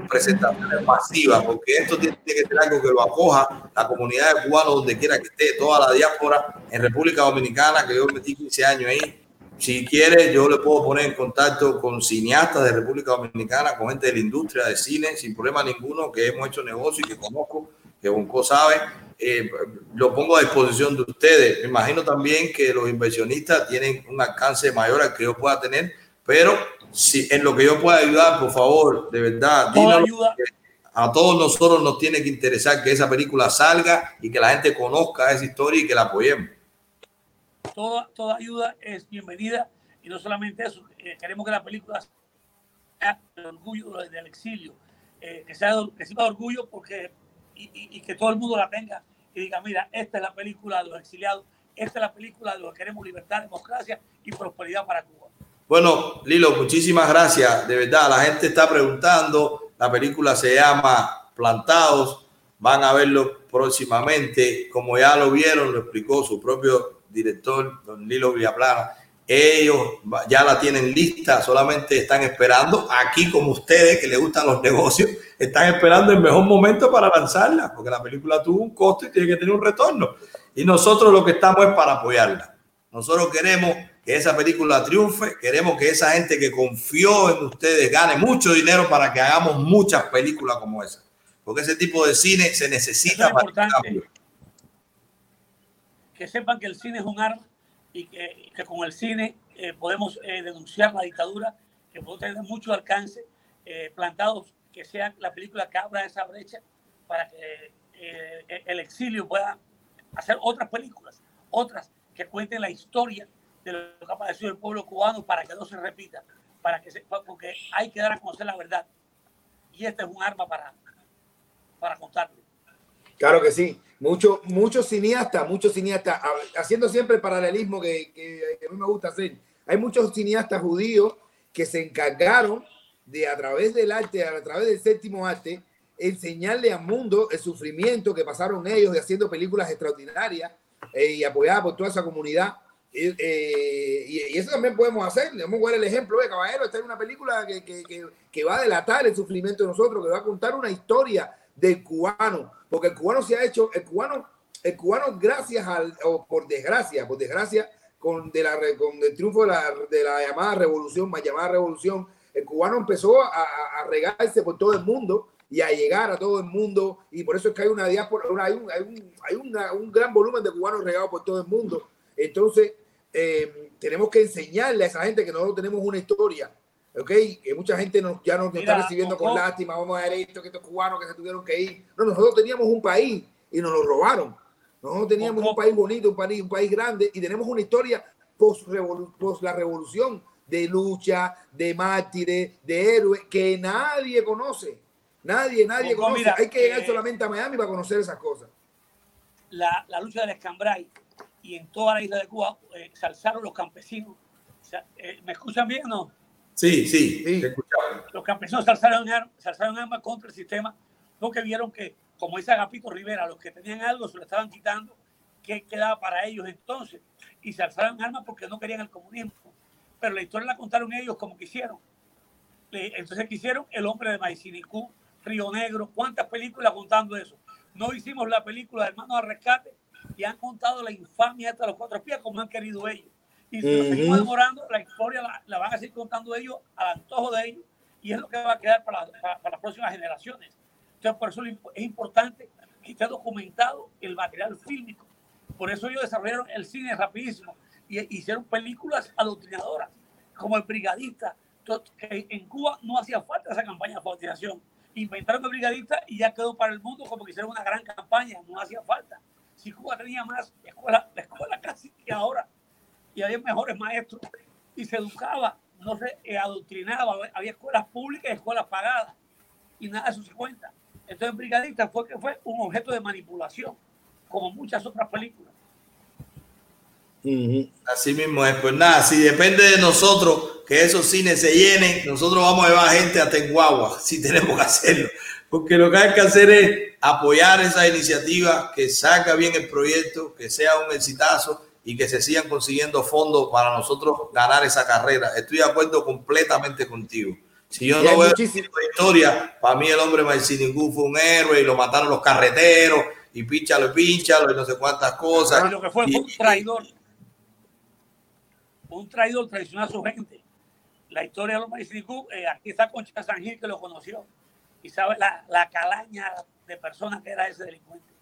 presentaciones masivas, porque esto tiene que ser algo que lo acoja la comunidad de cubanos donde quiera que esté, toda la diáspora en República Dominicana, que yo metí 15 años ahí. Si quiere, yo le puedo poner en contacto con cineastas de República Dominicana, con gente de la industria de cine, sin problema ninguno, que hemos hecho negocio y que conozco, que Bonco sabe. Eh, lo pongo a disposición de ustedes. Me imagino también que los inversionistas tienen un alcance mayor al que yo pueda tener, pero si en lo que yo pueda ayudar, por favor, de verdad, a todos nosotros nos tiene que interesar que esa película salga y que la gente conozca esa historia y que la apoyemos. Toda, toda ayuda es bienvenida y no solamente eso, eh, queremos que la película sea el orgullo del exilio, eh, que sea que orgullo porque y, y, que todo el mundo la tenga y diga, mira, esta es la película de los exiliados, esta es la película de los que queremos libertad, democracia y prosperidad para Cuba. Bueno, Lilo, muchísimas gracias. De verdad, la gente está preguntando. La película se llama Plantados. Van a verlo próximamente. Como ya lo vieron, lo explicó su propio director, don Lilo Villaplana. Ellos ya la tienen lista, solamente están esperando, aquí como ustedes que les gustan los negocios, están esperando el mejor momento para lanzarla, porque la película tuvo un costo y tiene que tener un retorno. Y nosotros lo que estamos es para apoyarla. Nosotros queremos que esa película triunfe. Queremos que esa gente que confió en ustedes gane mucho dinero para que hagamos muchas películas como esa. Porque ese tipo de cine se necesita para Que sepan que el cine es un arma y que, con el cine eh, podemos eh, denunciar la dictadura, que puede tener mucho alcance, eh, plantados que sea la película que abra esa brecha para que el exilio pueda hacer otras películas, otras que cuenten la historia de lo que ha padecido el pueblo cubano para que no se repita, para que se, porque hay que dar a conocer la verdad. Y este es un arma para, para. Claro que sí. Muchos muchos cineastas, muchos cineastas, haciendo siempre el paralelismo que, que, a mí me gusta hacer. Hay muchos cineastas judíos que se encargaron de a través del arte, a través del séptimo arte, enseñarle al mundo el sufrimiento que pasaron ellos de haciendo películas extraordinarias eh, y apoyadas por toda esa comunidad eh, y, eso también podemos hacer. Vamos a ver el ejemplo de caballero. Esta es una película que, que, que, va a delatar el sufrimiento de nosotros, que va a contar una historia del cubano, porque el cubano se ha hecho, el cubano, el cubano, gracias al, o por desgracia, por desgracia, con, de la, con el triunfo de la, de la llamada revolución, más llamada revolución, el cubano empezó a, a, regarse por todo el mundo y a llegar a todo el mundo, y por eso es que hay una diáspora, hay, un, hay, un, hay un gran volumen de cubanos regados por todo el mundo. Entonces, eh, tenemos que enseñarle a esa gente que nosotros tenemos una historia, ¿ok? Que mucha gente ya nos, está recibiendo con lástima, vamos a ver esto, que estos cubanos que se tuvieron que ir. No, nosotros teníamos un país y nos lo robaron. Nosotros teníamos un país bonito, un país, un país grande y tenemos una historia post, post la revolución de lucha, de mártires, de héroes que nadie conoce. Nadie, nadie conoce. Hay que llegar eh, solamente a Miami para conocer esas cosas. La, la lucha del Escambray y en toda la isla de Cuba eh, se alzaron los campesinos. Eh, ¿Me escuchan bien o no? Sí, sí, Los campesinos se alzaron, se alzaron armas contra el sistema porque vieron que, como dice Agapito Rivera, los que tenían algo se lo estaban quitando, ¿qué quedaba para ellos entonces? Y se alzaron armas porque no querían el comunismo. Pero la historia la contaron ellos como quisieron. Entonces quisieron El hombre de Maicinicú, Río Negro, ¿cuántas películas contando eso? No hicimos la película de Hermanos al Rescate y han contado la infamia hasta los cuatro pies como han querido ellos. Y si nos seguimos demorando, la historia la, van a seguir contando ellos al antojo de ellos y es lo que va a quedar para, para, las próximas generaciones. Entonces, por eso es importante que esté documentado el material fílmico. Por eso ellos desarrollaron el cine rapidísimo y hicieron películas adoctrinadoras, como El Brigadista, que en Cuba no hacía falta esa campaña de alfabetización. Inventaron El Brigadista y ya quedó para el mundo como que hicieron una gran campaña, no hacía falta si Cuba tenía más escuela, la escuela casi que ahora, y había mejores maestros, y se educaba, no se eh, adoctrinaba, había escuelas públicas y escuelas pagadas, y nada de eso se cuenta. Entonces, Brigadista fue que fue un objeto de manipulación, como muchas otras películas. Así mismo es. Pues nada, si depende de nosotros que esos cines se llenen, nosotros vamos a llevar gente a Tenguagua, si tenemos que hacerlo. Porque lo que hay que hacer es apoyar esa iniciativa, que saca bien el proyecto, que sea un exitazo y que se sigan consiguiendo fondos para nosotros ganar esa carrera. Estoy de acuerdo completamente contigo. Si yo no veo muchísima historia, para mí el hombre Marciningú fue un héroe y lo mataron los carreteros y pínchalo y pínchalo y no sé cuántas cosas. lo que fue, fue un traidor. Un traidor traicionó a su gente. La historia de los Marciningú, eh, aquí está Concha San Gil que lo conoció y sabe la, la calaña de personas que era ese delincuente.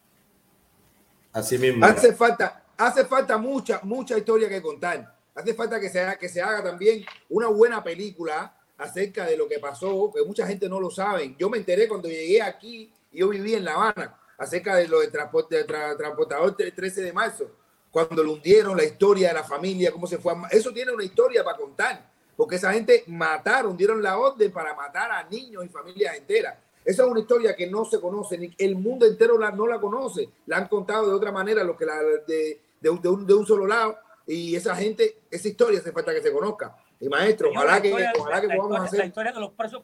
Así mismo. Hace falta, hace falta mucha, mucha historia que contar. Hace falta que se, haga, que se haga también una buena película acerca de lo que pasó, que mucha gente no lo sabe. Yo me enteré cuando llegué aquí, yo viví en La Habana, acerca de lo del transporte, de transportador 13 de marzo, cuando lo hundieron, la historia de la familia, cómo se fue. Eso tiene una historia para contar, porque esa gente mataron, dieron la orden para matar a niños y familias enteras. Esa es una historia que no se conoce, ni el mundo entero la, no la conoce. La han contado de otra manera, lo que la, de, de, un, de un solo lado, y esa gente, esa historia hace falta que se conozca. Y maestro, ojalá que, ojalá que podamos hacer. La historia de los presos,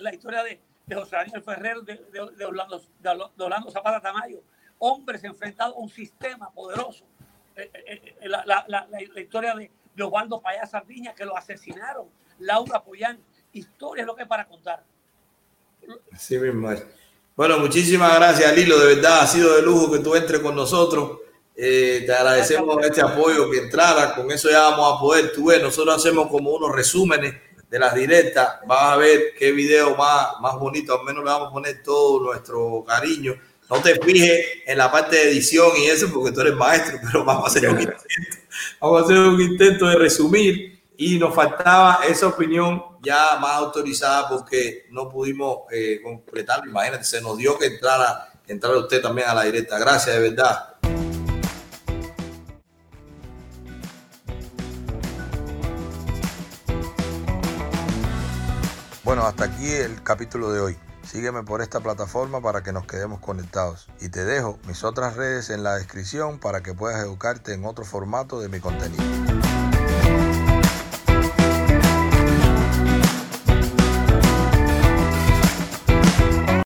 la, historia de, de, José Daniel Ferrer, de, de, Orlando, de, Orlando Zapata Tamayo, hombres enfrentados a un sistema poderoso. Eh, eh, eh, la, la, la, la, historia de, de Osvaldo Payá Sardiña, que lo asesinaron, Laura Poyán, historia es lo que es para contar. Así mismo es. Bueno, muchísimas gracias, Lilo. De verdad, ha sido de lujo que tú entres con nosotros. Eh, te agradecemos este apoyo que entrara, con eso ya vamos a poder, tú ves, nosotros hacemos como unos resúmenes de las directas, vas a ver qué video más, más bonito, al menos le vamos a poner todo nuestro cariño. No te fijes en la parte de edición y eso porque tú eres maestro, pero vamos a hacer un intento, vamos a hacer un intento de resumir y nos faltaba esa opinión ya más autorizada porque no pudimos eh, completarlo. Imagínate, se nos dio que entrara, entrara usted también a la directa. Gracias, de verdad. Bueno, hasta aquí el capítulo de hoy. Sígueme por esta plataforma para que nos quedemos conectados. Y te dejo mis otras redes en la descripción para que puedas educarte en otro formato de mi contenido.